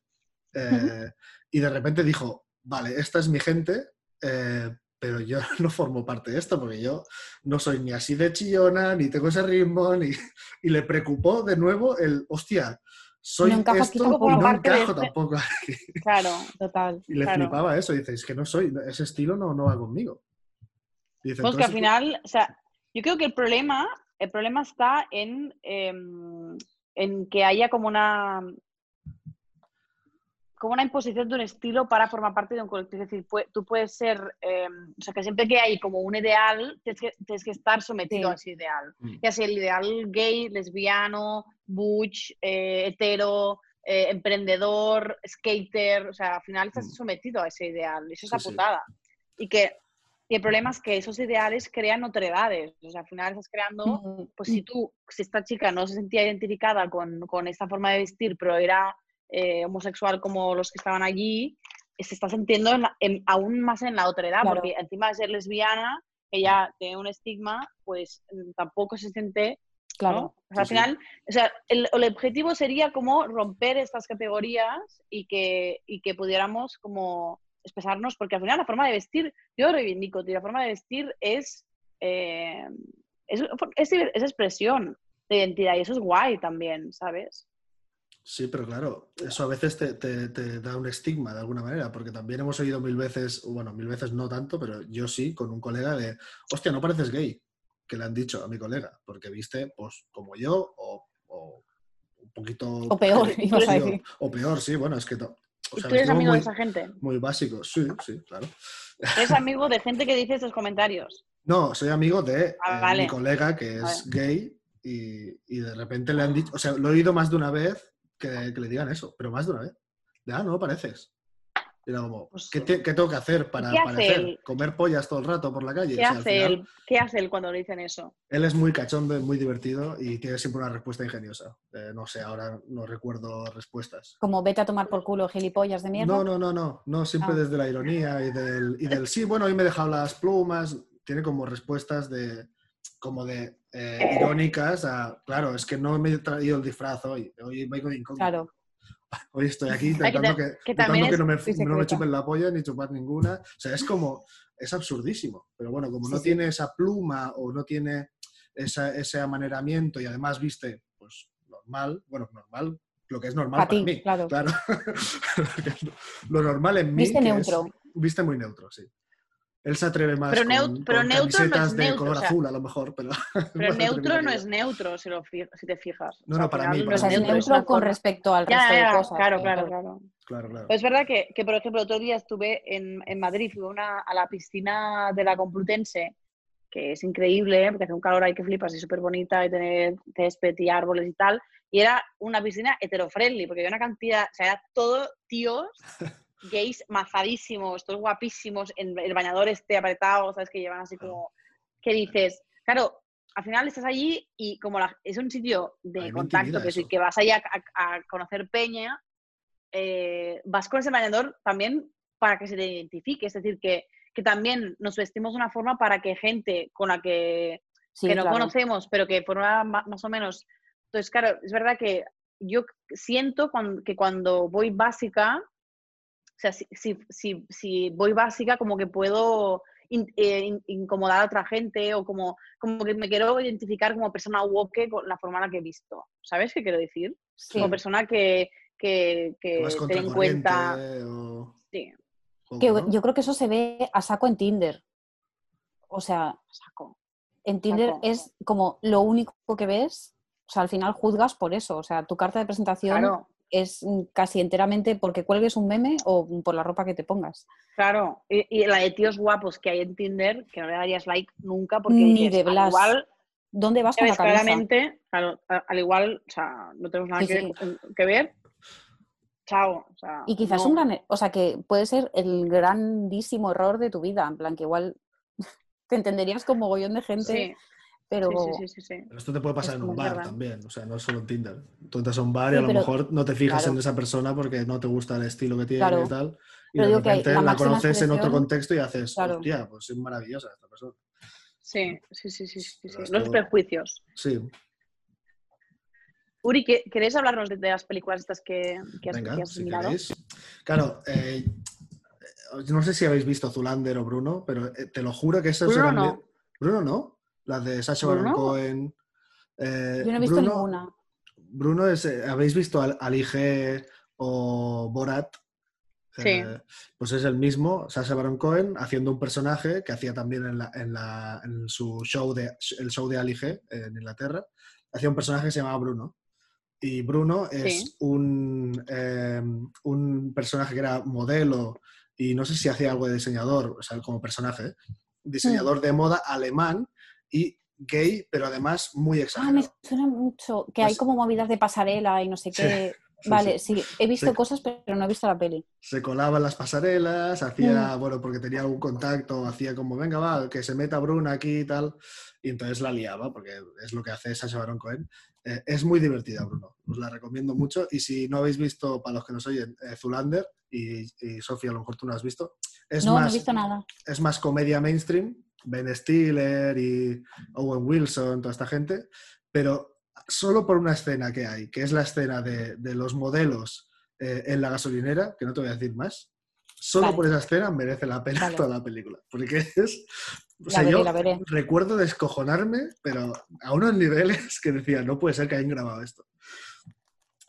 eh, y de repente dijo, vale, esta es mi gente, eh, pero yo no formo parte de esto porque yo no soy ni así de chillona, ni tengo ese ritmo, ni... y le preocupó de nuevo el, hostia, soy No encajo aquí esto y no Parte de encajo este- tampoco. Claro, Total. Y le Claro. flipaba eso, dice, es que no soy, ese estilo no, no va conmigo. Dice, Pues que al "Entonces, final, o sea, yo creo que el problema, el problema está en, em, en que haya como una como una imposición de un estilo para formar parte de un colectivo. Es decir, tú puedes ser, em, o sea, que siempre que hay como un ideal, tienes que, tienes que estar sometido Sí. a ese ideal. Mm. Ya sea el ideal gay, lesbiano, butch, eh, hetero, eh, emprendedor, skater, o sea, al final estás Mm. sometido a ese ideal. y Eso es la Sí, sí. putada. Y que y el problema es que esos ideales crean otredades. O sea, al final estás creando, pues si tú, si esta chica no se sentía identificada con, con esta forma de vestir, pero era eh, homosexual como los que estaban allí, se está sintiendo en la- en- aún más en la otredad, Claro. porque encima de ser lesbiana, que ya tiene un estigma, pues mm, tampoco se siente Claro. ¿no? O sea, al Sí, sí. final, o sea, el, el objetivo sería como romper estas categorías y que, y que pudiéramos como expresarnos, porque al final la forma de vestir, yo lo reivindico, tío, la forma de vestir es, eh, es, es, es expresión de identidad y eso es guay también, ¿sabes? Sí, pero claro, eso a veces te, te- te da un estigma de alguna manera, porque también hemos oído mil veces, bueno, mil veces no tanto, pero yo sí, con un colega de, hostia, no pareces gay, que le han dicho a mi colega, porque viste, pues, como yo, o, o un poquito... O peor, ibas a sí, decir. o, o peor, sí, bueno, es que... ¿Y tú eres amigo muy, de esa gente? muy básico, sí, sí, claro. ¿Eres amigo de gente que dice estos comentarios? No, soy amigo de Ah, eh, vale. mi colega que es gay y, y de repente le han dicho, o sea, lo he oído más de una vez que, que le digan eso, pero más de una vez. De, ah, no pareces. Y era como, Pues, ¿qué, te- qué tengo que hacer para ¿qué hace él? ¿Comer pollas todo el rato por la calle? ¿Qué O sea, al hace final, él? ¿Qué hace él cuando le dicen eso? él es muy cachondo, muy divertido y tiene siempre una respuesta ingeniosa. Eh, no sé, ahora no recuerdo respuestas. Como vete a tomar por culo gilipollas de mierda. No, no, no, no, no, siempre Ah. desde la ironía y del, y del sí, bueno, hoy me he dejado las plumas, tiene como respuestas de, como de eh, irónicas a, claro, es que no me he traído el disfraz hoy, hoy vengo de incógnito. Claro. Hoy estoy aquí intentando ta- que, que intentando que no, me, no me chupen la polla ni chupar ninguna. O sea, es como, es absurdísimo. Pero bueno, como Sí, no sí. tiene esa pluma o no tiene esa- ese amaneramiento y además viste, pues normal, bueno, normal, lo que es normal Pa' para ti, mí. claro. lo lo normal en mí. Viste neutro. es- viste muy neutro, sí. Él se atreve más Pero con, neut- pero con neutro no es de neutro, color o sea, azul, a lo mejor, pero... Pero neutro no es neutro, si, lo fi- si te fijas. No, no, para mí, no para O sea, mí. es neutro con respecto al Ya, resto ya, de cosas. claro, sí, claro, claro. Claro, claro. Pero es verdad que, que, por ejemplo, otro día estuve en, en Madrid, fui a, una- a la piscina de la Complutense, que es increíble, ¿eh? porque hace un calor ahí que flipas y súper bonita, y tener césped y árboles y tal. Y era una piscina heterofriendly, porque había una cantidad, o sea, era todo tíos gays mazadísimos, todos guapísimos, en el bañador este apretado, ¿sabes? Que llevan así como... ¿Qué dices? Claro, al final estás allí y como la- es un sitio de contacto, que, es que vas allá a, a conocer peña, eh, vas con ese bañador también para que se te identifique. Es decir, que, que también nos vestimos de una forma para que gente con la que, Sí, que no claro. conocemos, pero que forma ma- más o menos. Entonces, claro, es verdad que yo siento que cuando voy básica, o sea, si, si, si, si voy básica, como que puedo in- eh, in- incomodar a otra gente o como, como que me quiero identificar como persona woke con la forma en la que he visto. ¿Sabes qué quiero decir? Sí. Como persona que, que, que ten en cuenta. o... Sí, Que ¿no? Yo creo que eso se ve a saco en Tinder. O sea, saco. en Tinder Saco. es como lo único que ves. O sea, al final juzgas por eso. O sea, tu carta de presentación Claro, es mm, casi enteramente porque cuelgues un meme o por la ropa que te pongas. claro. Y, y la de tíos guapos que hay en Tinder, que no le darías like nunca porque Ni dices, de al Blas. igual ¿Dónde vas con la camisa? claramente, al igual, o sea, no tenemos nada Sí, que, que ver. Chao. O sea, Y quizás no. un gran, o sea, que puede ser el grandísimo error de tu vida, en plan que igual te entenderías con mogollón de gente, Sí, pero sí, sí, sí, sí, sí. Pero esto te puede pasar Es en un bar verdad. también, o sea, no es solo en Tinder. Tú entras a un bar y Sí, a lo pero- mejor no te fijas claro. en esa persona porque no te gusta el estilo que tiene Claro. y tal. Y Pero de que la conoces en otro contexto y haces, Claro. hostia, pues es maravillosa esta persona. Sí, sí, sí, sí, sí, Los prejuicios. Sí, Uri, ¿qué- ¿queréis hablarnos de, de las películas estas que, que has, venga, que has si mirado? queréis. Claro, eh, no sé si habéis visto Zulander o Bruno, pero eh, te lo juro que eso Bruno no. mi- Bruno no, las de Sacha Baron. Cohen. eh, yo no he visto Bruno, ninguna. Bruno es, eh, ¿habéis visto al, al IG o Borat? Sí. Eh, pues es el mismo, Sacha Baron Cohen, haciendo un personaje que hacía también en, la- en la- en su show de el show de Ali G en Inglaterra. Hacía un personaje que se llamaba Bruno. Y Bruno es Sí. un, eh, un personaje que era modelo y no sé si hacía algo de diseñador, o sea, como personaje, ¿eh? diseñador Mm. de moda alemán y gay, pero además muy Ah, me exagerado. suena mucho, que hay Pues- como movidas de pasarela y no sé qué. sí, vale, sí. sí. he visto cosas, pero no he visto la peli. se colaba en las pasarelas, hacía, Mm. bueno, porque tenía algún contacto, hacía como, venga, va, que se meta Bruna aquí y tal, y entonces la liaba, porque es lo que hace Sacha Baron Cohen. Eh, es muy divertida, Bruno, os la recomiendo mucho, y si no habéis visto, para los que nos oyen, eh, Zulander, y, y Sofía, a lo mejor tú no has visto, es, no, no he visto nada. es más comedia mainstream, Ben Stiller y Owen Wilson, toda esta gente, pero solo por una escena que hay, que es la escena de, de los modelos eh, en la gasolinera, que no te voy a decir más, solo Vale. por esa escena merece la pena Vale. toda la película, porque es... O La sea, veré, yo la veré. recuerdo descojonarme, pero a unos niveles que decía, no puede ser que hayan grabado esto.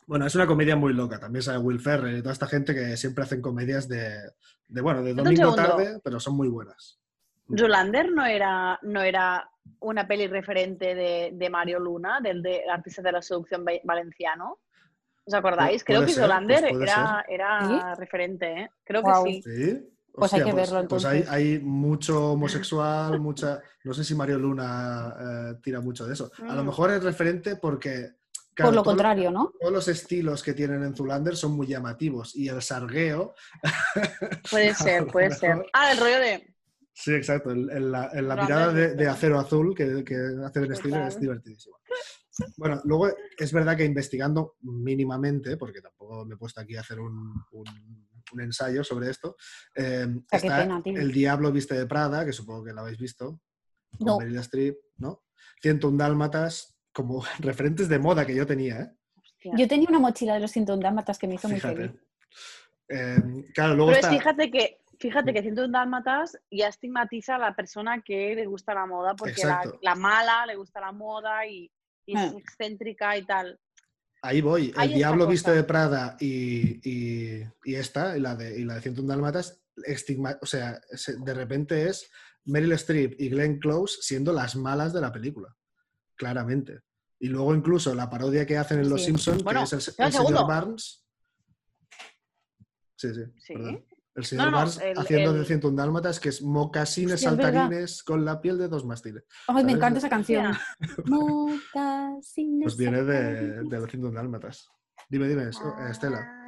Bueno, es una comedia muy loca. También sale Will Ferrell y toda esta gente que siempre hacen comedias de, de bueno, de domingo tarde, pero son muy buenas. Zulander no era, no era una peli referente de, de Mario Luna, del de artista de la seducción va- valenciano. ¿Os acordáis? Creo que ser, Zulander pues era, era ¿Sí? referente, ¿eh? Creo que sí. Sí. Pues hay que verlo, Pues hay, entonces. hay mucho homosexual, mucha. No sé si Mario Luna eh, tira mucho de eso. A lo Mm. mejor es referente porque. claro, Por lo contrario, ¿no? Todos los estilos que tienen en Zulander son muy llamativos y el sargueo, Puede ser, puede ser. Ah, el rollo de. Sí, exacto, el- en la, mirada de, acero azul que, que hace Ben Stiller es divertidísimo. Bueno, luego es verdad que investigando mínimamente, porque tampoco me he puesto aquí a hacer un, un- un ensayo sobre esto, eh, está pena. El Diablo Viste de Prada, que supongo que lo habéis visto, con No. Meryl Streep, ¿no? 101 Dálmatas, como referentes de moda que yo tenía, ¿eh? Hostia. Yo tenía una mochila de los 101 dálmatas que me hizo muy feliz. Eh, claro, luego Pero está... fíjate que, fíjate que 101 dálmatas ya estigmatiza a la persona que le gusta la moda, porque la, mala le gusta la moda y, y es Ah. excéntrica y tal. Ahí voy. El Diablo. Viste de Prada y, y- y esta, y la de, y la de 101 Dálmatas, estigma, o sea, se- de repente es Meryl Streep y Glenn Close siendo las malas de la película. Claramente. Y luego incluso la parodia que hacen en Los Sí. Simpsons, Bueno, que es el, el señor segundo. Barnes. Sí, sí. Sí. perdón. El señor No, no, Barnes el- haciendo el- de 101 Dálmatas, que es mocasines Hostia, es verdad. saltarines con la piel de dos mástiles. Ay, me encanta esa canción. Mocasines Pues viene de, de los 101 Dálmatas. Dime, dime, eh, Estela.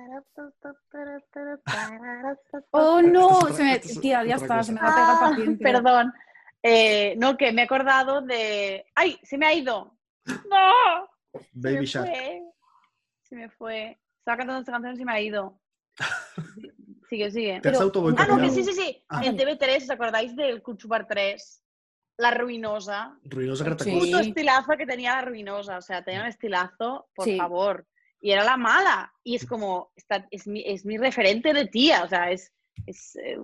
Oh no, se me, tía, ya está, se me va a pegar Ah, paciente. perdón. Eh, no, que me he acordado de. ¡Ay! Se me ha ido. ¡No! Se Baby me Shark. fue. Se me fue. Estaba cantando esta canción y se me ha ido. Sigue, sigue. Pero- Ah, no, que sí, sí, sí. Ah. En TV3, ¿os acordáis del Super 3? La ruinosa. Ruinosa Sí. Gratacosa. Puto estilazo que tenía la ruinosa. O sea, tenía un estilazo, por Sí. favor. Y era la mala. Y es como, está- es, mi, es mi referente de tía. O sea, es, es eh,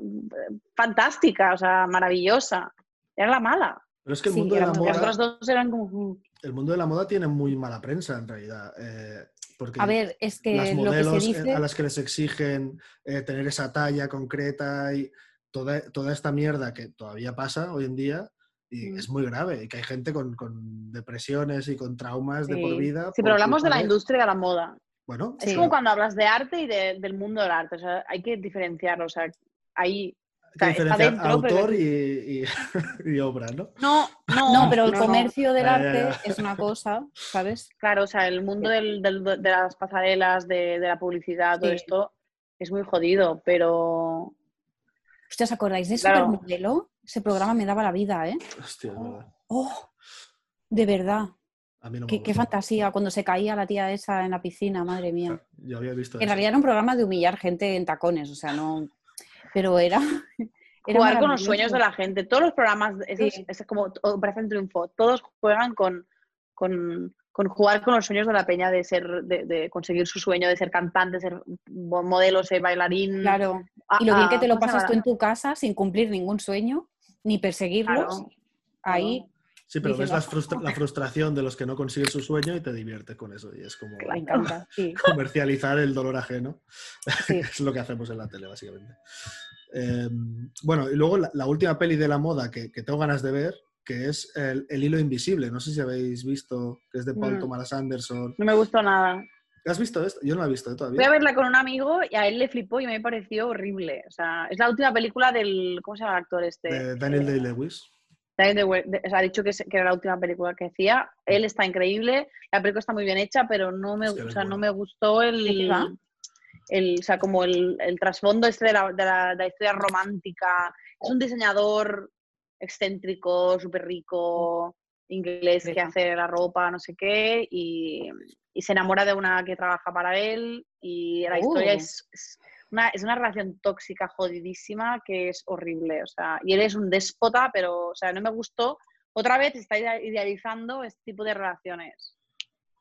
fantástica, o sea, maravillosa. Era la mala. Pero es que el Sí, mundo, de la moda, otras dos eran como. mm, el mundo de la moda tiene muy mala prensa en realidad. eh, porque A ver, es que las lo que modelos se eh, dice... a las que les exigen eh, tener esa talla concreta y toda, toda esta mierda que todavía pasa hoy en día y Mm. es muy grave y que hay gente con, con depresiones y con traumas de por Sí. vida. Sí, por pero hablamos de la industria de la moda. Bueno, Es Sí. como cuando hablas de arte y de- del mundo del arte. O sea, hay que diferenciarlo. O sea, ahí. Hay que diferenciar autor y, y- y obra, ¿no? No, no. No, pero el no, no. comercio del arte ya, ya. es una cosa, ¿sabes? Claro, o sea, el mundo del- del- de las pasarelas, de, de la publicidad, todo Sí. esto es muy jodido, pero. Hostia, ¿os acordáis de Claro. Supermodelo? Ese programa me daba la vida, ¿eh? Hostia, verdad. ¡Oh! De verdad. A mí no me Qué, fantasía cuando se caía la tía esa en la piscina, madre mía. Yo había visto En eso. realidad era un programa de humillar gente en tacones, o sea, no. Pero era. era jugar con los sueños de la gente. Todos los programas, esos, Sí. es como Operación Triunfo, todos juegan con, con, con jugar con los sueños de la peña de ser, de, de conseguir su sueño, de ser cantante, ser modelo, ser bailarín. Claro. Ah, Y lo bien ah, que te lo ¿cómo se pasas tú en tu casa sin cumplir ningún sueño, ni perseguirlos. Claro, Ahí Sí, pero ves la, frustra- la frustración de los que no consiguen su sueño y te diviertes con eso. Y es como me encanta. Sí, comercializar el dolor ajeno. sí. es lo que hacemos en la tele, básicamente. Eh, bueno, y luego la, la última peli de la moda que, que tengo ganas de ver, que es el, El hilo invisible. No sé si habéis visto, que es de Paul Mm. Thomas Anderson. No me gustó nada. ¿Has visto esto? Yo no la he visto ¿eh? Fui a todavía. verla con un amigo y a él le flipó y me pareció horrible. O sea, es la última película del. ¿Cómo se llama el actor este? De Daniel Eh, Day-Lewis. De- o sea, ha dicho que, que era la última película que hacía. Él está increíble, la película está muy bien hecha, pero no me, o sea, no me gustó el, o sea, como el, el trasfondo este de la, de, la, de la historia romántica. Es un diseñador excéntrico, súper rico, inglés, que hace la ropa, no sé qué, y, y se enamora de una que trabaja para él, y la historia Oh. es, es una, es una relación tóxica jodidísima que es horrible. O sea, y él es un déspota, pero o sea, no me gustó. Otra vez está idea- idealizando este tipo de relaciones.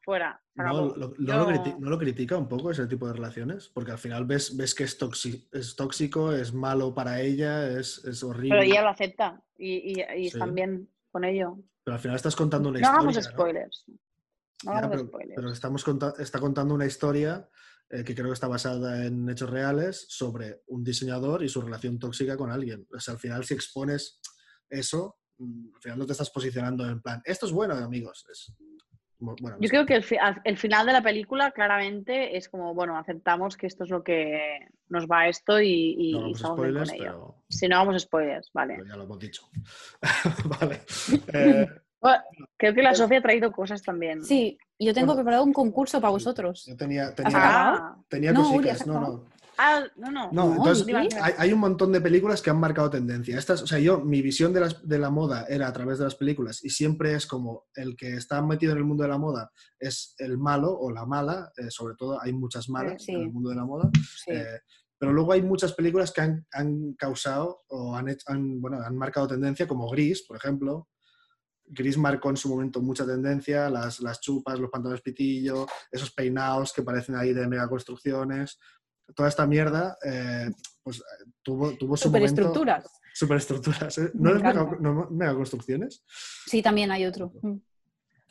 Fuera. No, lo, no lo criti- no lo critica un poco ese tipo de relaciones? Porque al final ves, ves que es, toxi- es tóxico, es malo para ella, es, es horrible. Pero ella lo acepta y, y, y Sí. están bien con ello. Pero al final estás contando una No historia. hagamos ¿no? spoilers. No Ya, hagamos pero, spoilers. pero estamos conta- está contando una historia eh, que creo que está basada en hechos reales sobre un diseñador y su relación tóxica con alguien. O sea, al final si expones eso, mm, al final no te estás posicionando en plan, esto es bueno, amigos. Es, Bueno, no Yo creo que el, fi- el final de la película claramente es como, bueno, aceptamos que esto es lo que nos va esto y, y- no y estamos bien con spoilers, ello. pero, Si no vamos spoilers, vale. pero ya lo hemos dicho. vale. Eh, Bueno, creo que la Sofía ha traído cosas también. Sí, yo tengo Bueno, preparado un concurso para vosotros. yo tenía, ¿Has tenía? Ah, tenía No, cositas. ¿has No, no. ah, no, no. No, entonces hay, hay un montón de películas que han marcado tendencia. Estas, o sea, yo, mi visión de, las- de la moda era a través de las películas y siempre es como el que está metido en el mundo de la moda es el malo o la mala, eh, sobre todo hay muchas malas Sí. en el mundo de la moda, Sí. eh, pero luego hay muchas películas que han, han causado o han, hecho- han, bueno, han marcado tendencia, como Gris, por ejemplo. Gris marcó en su momento mucha tendencia, las, las chupas, los pantalones pitillo, esos peinados que parecen ahí de megaconstrucciones. Toda esta mierda, eh, pues tuvo, tuvo su momento... Superestructuras. Superestructuras, ¿eh? ¿No es mega, megaconstrucciones? Sí, también hay otro. Mm.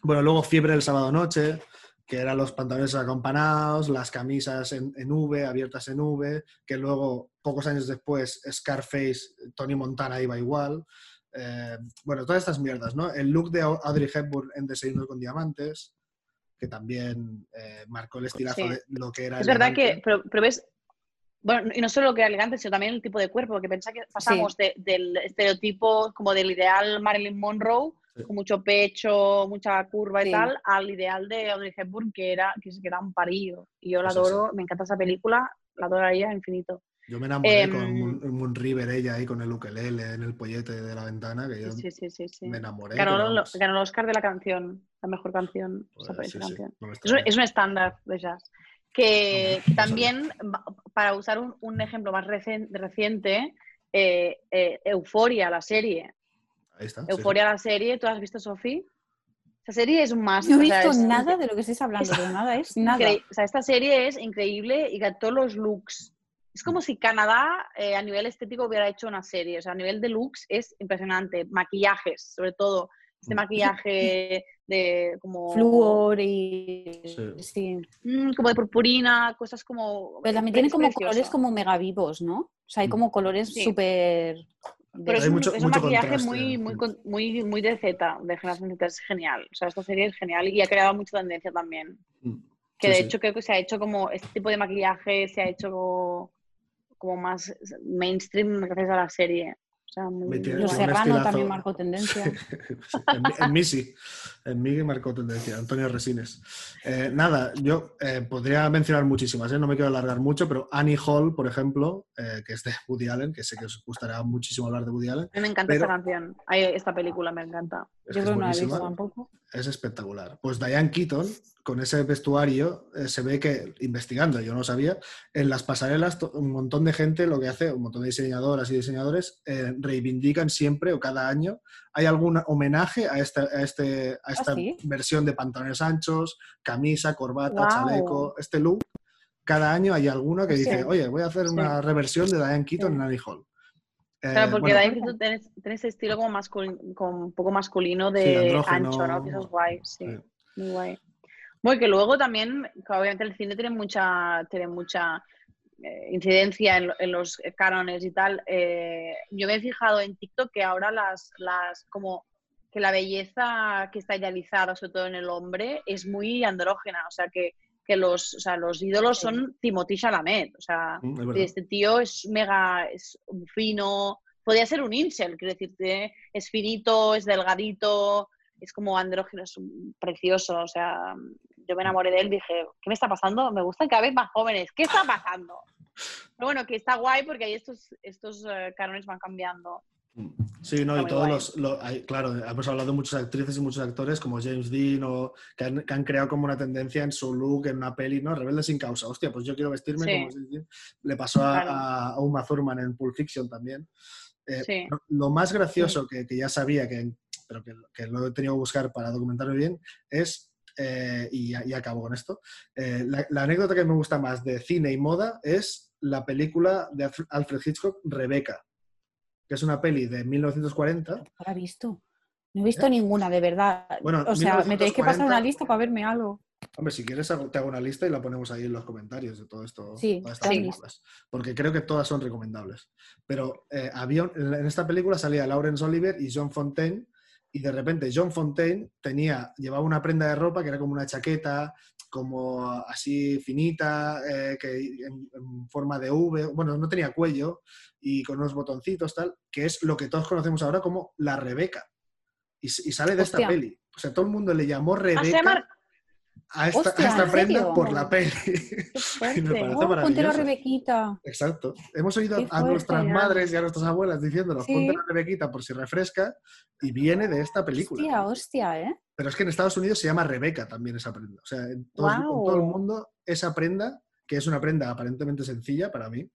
Bueno, luego Fiebre el sábado noche, que eran los pantalones acompanados, las camisas en, en V, abiertas en V, que luego, pocos años después, Scarface, Tony Montana iba igual. Eh, bueno, todas estas mierdas, ¿no? El look de Audrey Hepburn en Desayuno con Diamantes, que también eh, marcó el estilazo Sí. de lo que era Es verdad elegante. que, pero, pero ves, bueno, y no solo lo que era elegante, sino también el tipo de cuerpo, porque pensá que pasamos de- del estereotipo, como del ideal Marilyn Monroe, Sí. con mucho pecho, mucha curva y Sí. tal, al ideal de Audrey Hepburn, que era, que era un parido. Y yo la Pues adoro, me encanta esa película, la adoraría infinito. Yo me enamoré Em, con Moon, Moon River, ella ahí con el ukelele en el pollete de la ventana, que yo Sí, sí, sí, sí. me enamoré. Ganó, vamos, ganó el Oscar de la canción, la mejor canción, esa, pues, esa canción. no me Es un, extraña. es un estándar de jazz. Que, también, para usar un, un ejemplo más recen- reciente, eh, eh, Euforia, la serie. Ahí está. sí, sí. Euforia, la serie, ¿tú has visto, Sofi? Esa serie es un más. No he visto nada de lo que estáis hablando, pero nada es nada. O sea, esta serie es increíble y que todos los looks. Es como si Canadá eh, a nivel estético hubiera hecho una serie. O sea, a nivel de looks es impresionante. Maquillajes, sobre todo. Este Mm. maquillaje de como... Flúor y... Sí. Sí. Mm, como de purpurina, cosas como... Pero también tiene como precioso. colores como mega vivos, ¿no? O sea, hay Mm. como colores Sí. súper... Pero es un, mucho- es un mucho maquillaje muy, muy, con- muy, muy de Z, de generación Z. Es genial. O sea, esta serie es genial y ha creado mucha tendencia también. Mm. Que Sí, de sí. hecho creo que se ha hecho como este tipo de maquillaje, se ha hecho como, más mainstream gracias a la serie. O sea, muy, Los. Serrano también marcó tendencia. en, mí- en mí sí, en mí marcó tendencia, Antonio Resines. Eh, nada, yo eh, podría mencionar muchísimas, ¿eh? no me quiero alargar mucho, pero Annie Hall, por ejemplo, eh, que es de Woody Allen, que sé que os gustará muchísimo hablar de Woody Allen, A mí me encanta Pero- esta canción. Ay, esta película me encanta. es, Yo creo que no la he visto tampoco. Es espectacular. Pues Diane Keaton, con ese vestuario, eh, se ve que, investigando, yo no sabía, en las pasarelas un montón de gente lo que hace, un montón de diseñadoras y diseñadores, eh, reivindican siempre o cada año, hay algún homenaje a esta, a este, a esta sí? versión de pantalones anchos, camisa, corbata, chaleco, este look. Cada año hay alguno que Sí. dice, oye, voy a hacer Sí. una reversión de Diane Keaton en Annie Hall. Eh, Claro, porque bueno, David, tú tienes, tienes ese estilo como, masculino, como un poco masculino de ancho, ¿no? Que eso es guay, sí. Sí. Muy guay. Bueno, que luego también, obviamente el cine tiene mucha, tiene mucha eh, incidencia en, en los cánones y tal. Eh, yo me he fijado en TikTok que ahora las, las, como que la belleza que está idealizada, sobre todo en el hombre, es muy andrógena. O sea, que, que los, o sea, los ídolos son Timothy Chalamet. O sea, Mm, es este tío es mega, es fino, podría ser un incel, quiero decirte, es finito, es delgadito, es como andrógeno, es precioso, o sea, yo me enamoré de él, dije, ¿qué me está pasando? Me gustan cada vez más jóvenes, ¿qué está pasando? Pero bueno, que está guay porque ahí estos, estos cánones van cambiando. Sí, no, y todos los, hay- claro, hemos hablado de muchas actrices y muchos actores como James Dean o que han, que han creado como una tendencia en su look en una peli, ¿no? Rebelde sin causa. Hostia, pues yo quiero vestirme Sí. como James Dean. Le pasó a, Claro. a- a Uma Thurman en Pulp Fiction también. Eh, Sí. lo- más gracioso que, que ya sabía, que, pero que, que lo he tenido que buscar para documentarme bien, es, eh, y, y acabo con esto, eh, la, la anécdota que me gusta más de cine y moda es la película de Alfred Hitchcock, Rebeca, que es una peli de 1940. ¿No la he visto? No he visto ninguna, de verdad. ¿Eh? Bueno, o sea, me tenéis que pasar 1940. una lista para verme algo. Hombre, si quieres te hago una lista y la ponemos ahí en los comentarios de todo esto. Sí, todas estas películas. Porque creo que todas son recomendables. Pero eh, había en esta película salía Laurence Olivier y John Fontaine, y de repente John Fontaine tenía, llevaba una prenda de ropa que era como una chaqueta, como así finita, eh, que en, en forma de V, bueno, no tenía cuello y con unos botoncitos tal, que es lo que todos conocemos ahora como la Rebeca. Y, sale de Hostia. esta peli. O sea, todo el mundo le llamó Ah, Rebeca a esta, a Hostia, esta ¿en prenda serio? por la peli. Qué Y me fuerte. parece Oh, ponte la. Rebequita. Exacto. Hemos oído a nuestras madres y a nuestras abuelas diciéndonos, Sí. ponte la Rebequita por si refresca, y viene de esta película. Hostia, hostia, ¿eh? Pero es que en Estados Unidos se llama Rebeca también esa prenda. O sea, en, todo el mundo esa prenda, que es una prenda aparentemente sencilla para mí,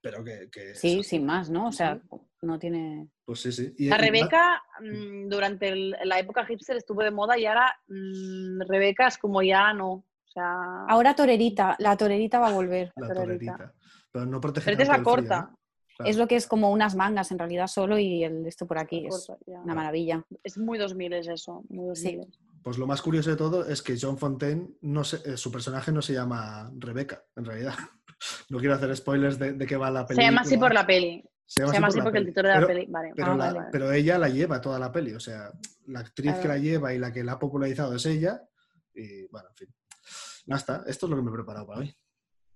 pero que... que Sí, sin más, ¿no? O sea, no tiene... Pues sí, sí. Y- La Rebeca, mm, durante el- la época hipster estuvo de moda y ahora mm, Rebeca es como ya no. O sea, Ahora torerita, la torerita va a volver. La torerita. torerita. Pero no protege pero esta es la frío, corta. ¿no? Claro. Es lo que es como unas mangas en realidad solo y el esto por aquí es ya. una maravilla. Es muy 2000 es eso, muy Sí. 2000. Pues lo más curioso de todo es que John Fontaine, no se- eh, su personaje no se llama Rebeca, en realidad. No quiero hacer spoilers de, de qué va la Se película. ella así por la peli. Se Se llama así porque el título de la Pero- peli. Vale. Pero, Ah, la- vale. pero ella la lleva toda la peli, o sea, la actriz que Claro. la lleva y la que la ha popularizado es ella. Y bueno, en fin. Ya está, esto es lo que me he preparado para hoy.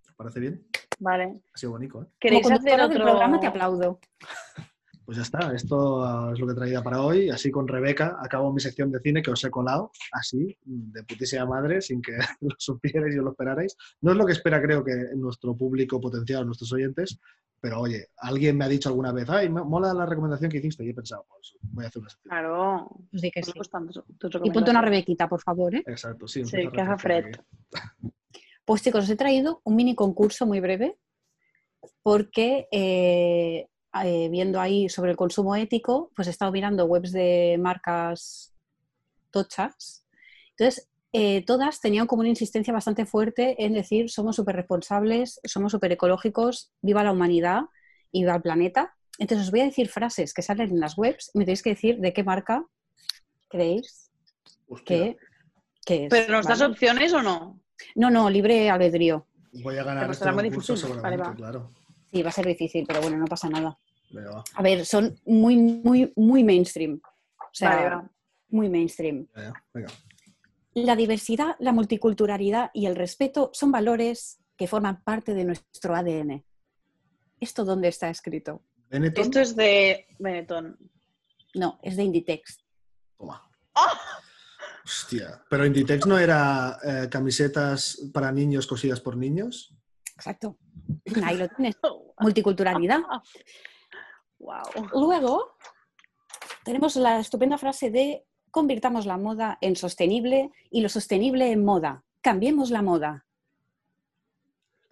¿Os parece bien? Vale. Ha sido bonito, ¿eh? ¿Queréis hacer otro programa te aplaudo. Pues ya está, esto es lo que he traído para hoy. Así con Rebeca acabo mi sección de cine que os he colado, así, de putísima madre, sin que lo supierais y os lo esperarais. No es lo que espera, creo que nuestro público potencial, nuestros oyentes, pero oye, alguien me ha dicho alguna vez, ay, me mola la recomendación que hiciste, y he pensado, pues voy a hacer una sección. Claro. Os di que Me sí. Y ponte una rebequita, por favor, ¿eh? Exacto, sí. Sí, que haga fred. Pues chicos, os he traído un mini concurso muy breve porque eh, eh, viendo ahí sobre el consumo ético, pues he estado mirando webs de marcas tochas. Entonces, eh, todas tenían como una insistencia bastante fuerte en decir somos súper responsables, somos súper ecológicos, viva la humanidad y viva el planeta. Entonces, os voy a decir frases que salen en las webs y me tenéis que decir de qué marca creéis que, que es. ¿Pero nos das ¿vale? opciones o no? No, no, libre albedrío. Voy a ganar Pero este será muy difícil. Vale, seguramente, va. claro. Sí, va a ser difícil, pero bueno, no pasa nada. Venga, va. A ver, son muy, muy, muy mainstream. O sea, Vale, va. muy mainstream. Venga. La diversidad, la multiculturalidad y el respeto son valores que forman parte de nuestro ADN. ¿Esto dónde está escrito? Benetton, Esto es de Benetton. No, es de Inditex. toma. ¡Ah! Hostia, pero Inditex no era eh, camisetas para niños cosidas por niños. Exacto. Ahí lo tienes. Multiculturalidad. Wow. Luego, tenemos la estupenda frase de convirtamos la moda en sostenible y lo sostenible en moda. Cambiemos la moda.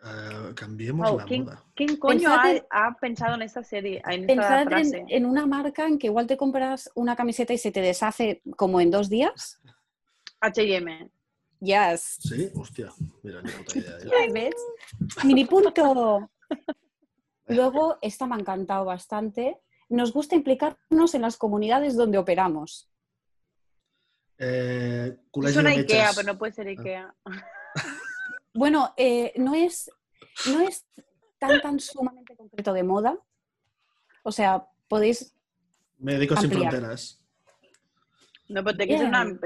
Eh, cambiemos Wow, la ¿quién, moda. quién coño ha, Pensad en- ha pensado en esta serie? En Pensad en, frase. en una marca en que igual te compras una camiseta y se te deshace como en dos días. H&M. Yes. Sí, hostia. Mira, ni puta idea. Ya ves. Mini punto. Luego, esta me ha encantado bastante. Nos gusta implicarnos en las comunidades donde operamos. Eh, Es una. Ikea, pero no puede ser Ikea. Bueno, eh, no, es, no es tan, tan sumamente concreto de moda. O sea, podéis... Médicos sin ampliar. fronteras. No, pero que ser una.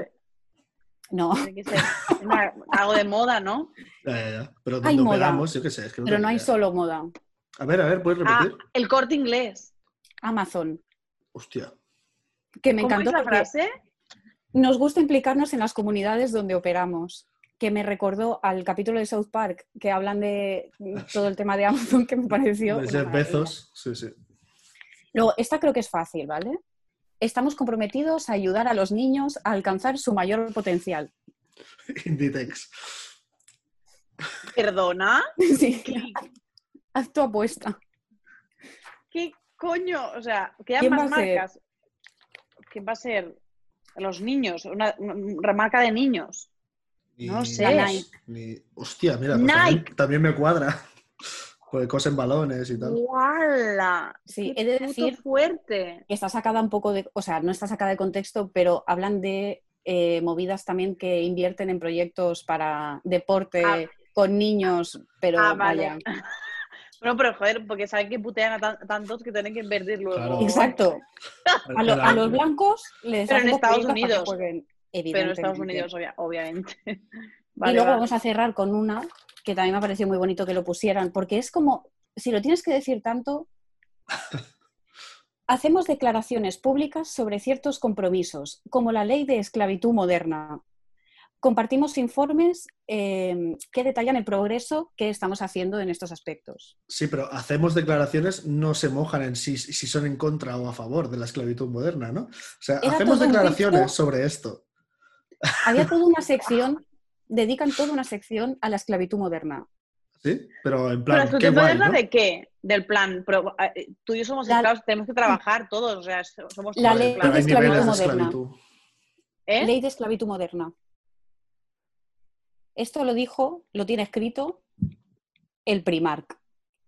No, tiene que ser una- algo de moda, ¿no? Ya, ya, ya. Pero Hay donde moda. operamos, yo qué sé. Es que no pero no hay idea. solo moda. A ver, a ver, ¿puedes Ah, repetir? el corte inglés. Amazon. Hostia. Que me ¿Cómo encantó es la frase? nos gusta implicarnos en las comunidades donde operamos. Que me recordó al capítulo de South Park que hablan de todo el tema de Amazon que me pareció. De maravilla. Bezos. Sí, sí. Luego, esta creo que es fácil, ¿vale? Estamos comprometidos a ayudar a los niños a alcanzar su mayor potencial. Inditex. ¿Perdona? Sí, ¿Qué, haz tu apuesta. qué coño? O sea, quedan ¿Quién más va a ser? marcas. ¿Quién va a ser? Los niños, una, una marca de niños. No sé. Nike. ni- Hostia, mira, pues también, también me cuadra. Pues cosen balones y tal. ¡Guala! Sí, ¡Qué he de decir- fuerte! Está sacada un poco de, o sea, no está sacada de contexto, pero hablan de eh, movidas también que invierten en proyectos para deporte Ah. con niños, pero ah, vaya. Bueno, pero joder, porque saben que putean a tan- tantos que tienen que invertir luego. Claro. Exacto. A, lo- a los blancos les Pero en Estados Unidos. jueguen, Pero en Estados evidentemente. Unidos, obvia- obviamente. y luego va. vamos a cerrar con una que también me ha parecido muy bonito que lo pusieran, porque es como, si lo tienes que decir tanto, hacemos declaraciones públicas sobre ciertos compromisos, como la ley de esclavitud moderna. Compartimos informes eh, que detallan el progreso que estamos haciendo en estos aspectos. Sí, pero hacemos declaraciones, no se mojan en sí si son en contra o a favor de la esclavitud moderna, ¿no? O sea, Era hacemos declaraciones sobre esto. Había toda una sección, dedican toda una sección a la esclavitud moderna. ¿Sí? Pero en ¿Pero plan, la qué guay, moderna ¿no? de qué? Del plan. Pero, eh, tú y yo somos La- esclavos, tenemos que trabajar todos. O sea, so- somos La todos ley Pero de esclavitud moderna. ¿Eh? Ley de esclavitud moderna. Esto lo dijo, lo tiene escrito el Primark.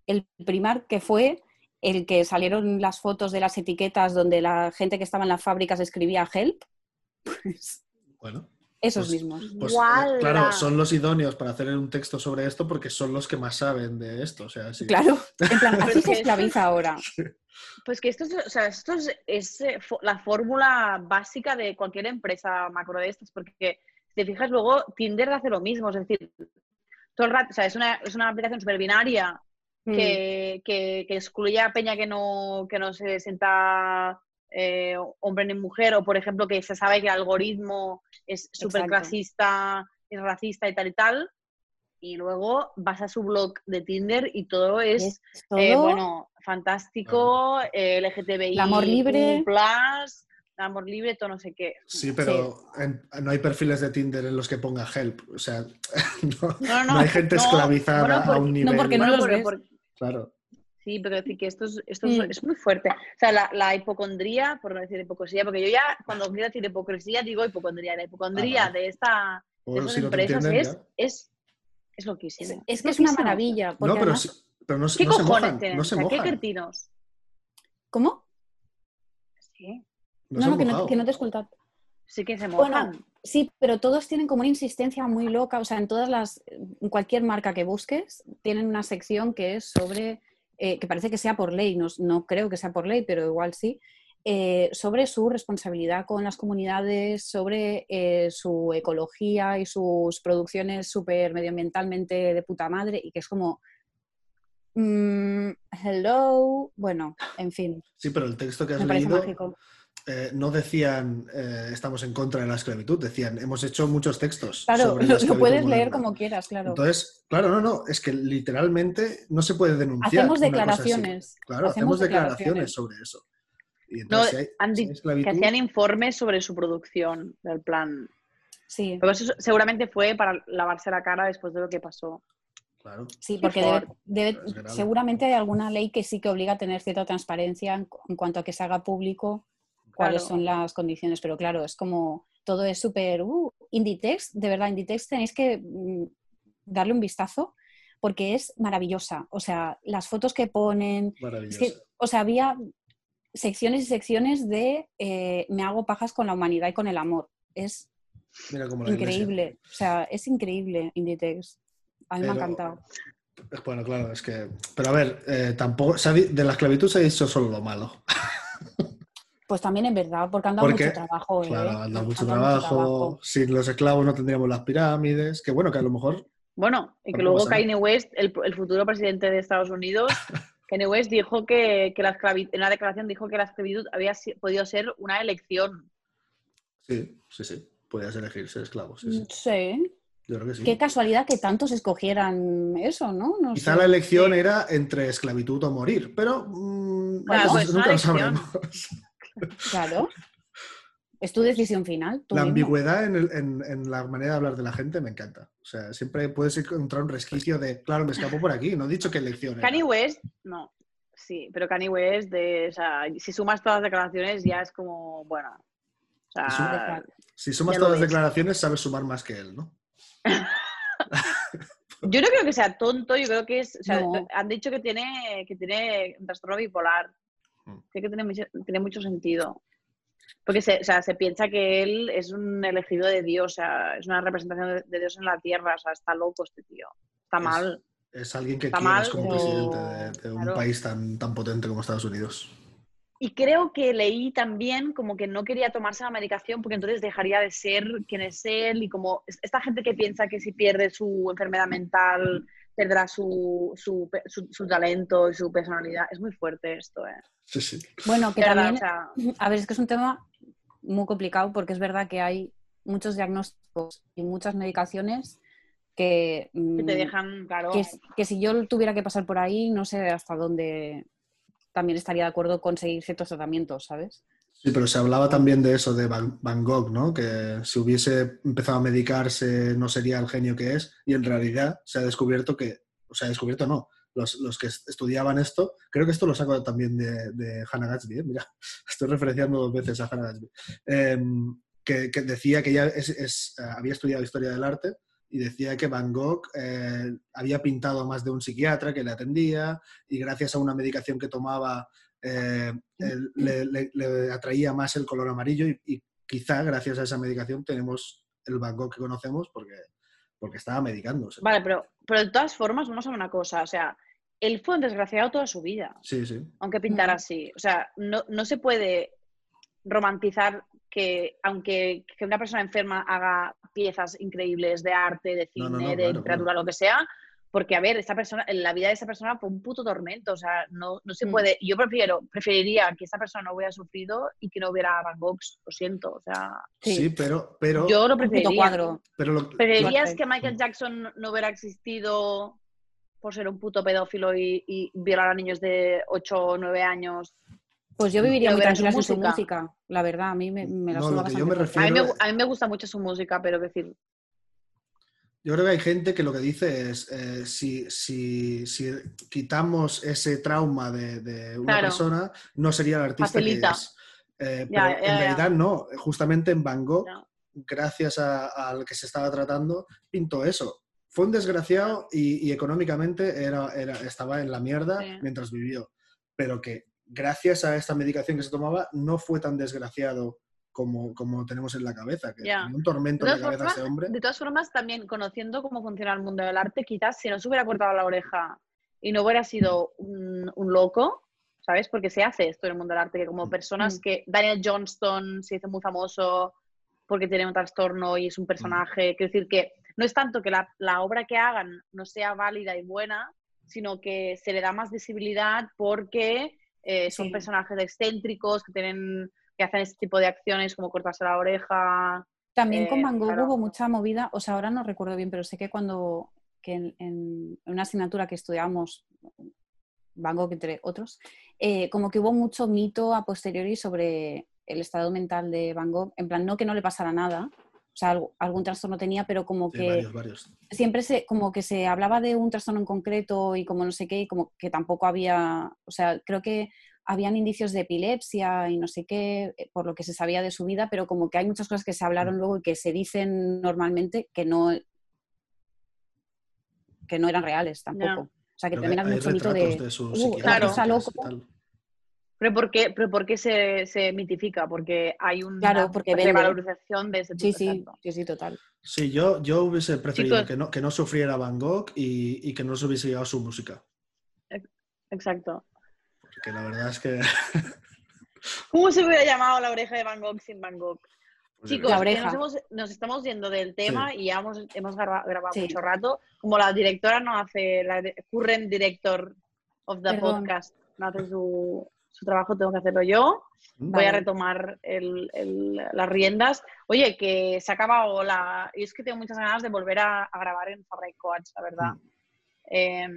El Primark que fue el que salieron las fotos de las etiquetas donde la gente que estaba en las fábricas escribía help. Pues Bueno, esos Pues- mismos. pues claro, son los idóneos para hacer un texto sobre esto porque son los que más saben de esto. O sea, sí. Claro, en plan, así se esclaviza ahora. Pues que esto es, o sea, esto es, es, eh, la fórmula básica de cualquier empresa macro de estas, porque te fijas luego, Tinder hace lo mismo, es decir, todo el rato, o sea, es una, es una aplicación súper binaria Mm. que, que, excluye a Peña que no, que no se sienta eh, hombre ni mujer, o por ejemplo que se sabe que el algoritmo es súper clasista, es racista y tal y tal, y luego vas a su blog de Tinder y todo es, Es eh, bueno, fantástico, eh, LGTBI, El amor libre. plus, amor libre, todo no sé qué. Sí, pero en- no hay perfiles de Tinder en los que ponga help. O sea, no, No, no, no hay gente no, esclavizada bueno, a un no, nivel. porque no Bueno, los porque- ves. porque- Claro. Sí, pero decir que esto es, esto es- Mm. es muy fuerte. O sea, la, la hipocondría, por no decir hipocresía, porque yo ya cuando quiero decir hipocresía digo hipocondría. La hipocondría Ah, de, esta, de O estas si no empresas entienden, es, es, es Es, loquísimo. es que es una maravilla. Porque No, pero, además- pero no, se- ¿Qué no se cojones mojan. tienen? No O ¿Qué cretinos? ¿Cómo? Sí, No, No, que no, mojado. que no te he escuchado. sí que se Bueno, mojan. Sí, pero todos tienen como una insistencia muy loca. O sea, en todas las, en cualquier marca que busques, tienen una sección que es sobre, eh, que parece que sea por ley, no, no creo que sea por ley, pero igual sí, eh, sobre su responsabilidad con las comunidades, sobre eh, su ecología y sus producciones súper medioambientalmente de puta madre, y que es como, mm, hello, bueno, en fin, Sí, pero el texto que has me parece leído mágico. Eh, no decían eh, estamos en contra de la esclavitud, decían hemos hecho muchos textos. Claro, sobre la lo, puedes leer moderna". como quieras, claro. Entonces, claro, no, no, es que literalmente no se puede denunciar. Hacemos declaraciones. Claro, hacemos, declaraciones. sobre eso. Y No, entonces, si hay- han si hay que hacían informes sobre su producción del plan. Sí, Pero eso seguramente fue para lavarse la cara después de lo que pasó. claro. sí, porque debe- debe- seguramente hay alguna ley que sí que obliga a tener cierta transparencia en cuanto a que se haga público cuáles Claro. son las condiciones, pero claro, es como todo es súper... Uh, Inditex, de verdad, Inditex tenéis que mm, darle un vistazo porque es maravillosa. O sea, las fotos que ponen, es que, o sea, había secciones y secciones de eh, me hago pajas con la humanidad y con el amor. Es Mira increíble. O sea, es increíble Inditex. A mí me ha encantado. Bueno, claro, es que. Pero a ver, eh, tampoco. de la esclavitud se ha dicho solo lo malo. Pues también es verdad, porque han dado Porque, mucho trabajo. ¿eh? Claro, han dado mucho Han dado trabajo. Sin los esclavos no tendríamos las pirámides. Que bueno, que a lo mejor. Bueno, y que luego nada. Kanye West, el, el futuro presidente de Estados Unidos, Kanye West dijo que, que la esclavitud, en una declaración dijo que la esclavitud había si- podido ser una elección. Sí, sí, sí. Podías elegir ser esclavo. Sí, sí. Sí. Yo creo que sí. Qué casualidad que tantos escogieran eso, ¿no? No Quizá sé. la elección era entre esclavitud o morir, pero mm, Claro, nunca- pues, nunca una lo elección. sabremos. Claro. Es tu decisión final. tú La mismo. ambigüedad en, el- en- en la manera de hablar de la gente me encanta. O sea, siempre puedes encontrar un resquicio de, claro, me escapo por aquí, no he dicho qué elección era. Kanye West, no. Sí, pero Kanye West, de, o sea, si sumas todas las declaraciones ya es como, bueno. O sea. Si sumas todas las declaraciones, sabes sumar más que él, ¿no? yo no creo que sea tonto, yo creo que es, o sea, No. han dicho que tiene, que tiene un trastorno bipolar. Mm. Creo que tiene mucho, tiene mucho sentido. Porque se, o sea, se piensa que él es un elegido de Dios, o sea, es una representación de, Dios en la tierra, o sea, está loco este tío. Está Es- mal. Es alguien que Está quieres mal, como pero- presidente de, de un claro. país tan, tan potente como Estados Unidos. Y creo que leí también como que no quería tomarse la medicación porque entonces dejaría de ser quien es él y como es- esta gente que piensa que si pierde su enfermedad mental perderá su, su, su- su talento y su personalidad. Es muy fuerte esto, ¿eh? Sí, sí. Bueno, que también, o sea, a ver, es que es un tema muy complicado porque es verdad que hay muchos diagnósticos y muchas medicaciones que, que te mm, dejan, claro, que si yo tuviera que pasar por ahí, no sé hasta dónde también estaría de acuerdo con seguir ciertos tratamientos, ¿sabes? Sí, pero se hablaba también de eso, de Van, Gogh, ¿no? Que si hubiese empezado a medicarse no sería el genio que es. Y en realidad se ha descubierto que, o sea, descubierto no, los, los que est- estudiaban esto, creo que esto lo saco también de, de Hannah Gatsby, ¿eh? mira, estoy referenciando dos veces a Hannah Gatsby, Em, que, que decía que ella es- es, eh, había estudiado historia del arte y decía que Van Gogh eh, había pintado a más de un psiquiatra que le atendía y gracias a una medicación que tomaba eh, le, le- le atraía más el color amarillo y, y quizá gracias a esa medicación tenemos el Van Gogh que conocemos porque, porque estaba medicándose. Vale, pero, pero de todas formas, vamos a una cosa, o sea, él fue un desgraciado toda su vida, Sí, sí. aunque pintara así. O sea, no, no se puede romantizar que aunque que una persona enferma haga piezas increíbles de arte, de cine, No, no, no, de claro, literatura, lo que sea, porque a ver, esta persona, la vida de esa persona fue un puto tormento, o sea, no, no se Mm. puede, yo prefiero, preferiría que esta persona no hubiera sufrido y que no hubiera Van Gogh, lo siento, o sea, Sí, pero, pero, yo lo preferiría. cuadro. pero lo- ¿Preferirías que Michael Jackson no hubiera existido por ser un puto pedófilo y, y violar a niños de 8 o 9 años? Pues yo viviría Quiero muy su tranquila sin su música. la verdad, a mí me, me la No, suda lo que yo bastante me fuerte. A mí, me, a mí me gusta mucho su música, pero decir, Yo creo que hay gente que lo que dice es, eh, si, si, si quitamos ese trauma de, de una Claro. persona, no sería el artista Facilita. que es. Eh, Ya, pero ya, en ya. realidad no, justamente en Van Gogh, gracias a- al que se estaba tratando, pintó eso. Fue un desgraciado y, y económicamente era, era, estaba en la mierda Sí. mientras vivió, pero que gracias a esta medicación que se tomaba no fue tan desgraciado como, como tenemos en la cabeza, que tenía un tormento de en la cabeza ese formas, hombre. de todas formas, también conociendo cómo funciona el mundo del arte, quizás si no se hubiera cortado la oreja y no hubiera sido un, un loco, ¿sabes? Porque se hace esto en el mundo del arte, que como personas Mm. que Daniel Johnston se hizo muy famoso porque tiene un trastorno y es un personaje, quiero decir que no es tanto que la, la obra que hagan no sea válida y buena, sino que se le da más visibilidad porque eh, son Sí. personajes excéntricos que tienen que hacen este tipo de acciones como cortarse la oreja, También con Eh, Van Gogh claro. hubo mucha movida, o sea, ahora no recuerdo bien, pero sé que cuando que en, en una asignatura que estudiamos, Van Gogh entre otros, eh, como que hubo mucho mito a posteriori sobre el estado mental de Van Gogh, en plan, no que no le pasara nada, o sea, algún trastorno tenía, pero como Sí, que varios, varios. siempre se, como que se hablaba de un trastorno en concreto y como no sé qué, y como que tampoco había, o sea, creo que habían indicios de epilepsia y no sé qué, eh, por lo que se sabía de su vida, pero como que hay muchas cosas que se hablaron luego y que se dicen normalmente que no, que no eran reales tampoco. O sea, que también hay hay mucho mito de... de su "Uh, claro. loco". ¿Pero por qué, pero por qué se, se mitifica? Porque hay una Claro, porque revalorización de ese tipo. Sí, sí, exacto. sí, sí, total. Sí, yo, yo hubiese preferido Chicos. que no, que no sufriera Van Gogh y, y que no se hubiese llegado su música. Exacto. Porque la verdad es que... ¿Cómo se hubiera llamado la oreja de Van Gogh sin Van Gogh? pues, Chicos, La que oreja. nos, hemos- nos estamos yendo del tema y ya hemos, hemos graba- grabado Sí. mucho rato. Como la directora no hace, la current director of the Perdón. podcast no hace su, su trabajo, tengo que hacerlo yo. Voy a retomar el- el- las riendas. Oye, que se ha acabado la... Y es que tengo muchas ganas de volver a, a grabar en Fabra y Coach, la verdad. Mm. Eh,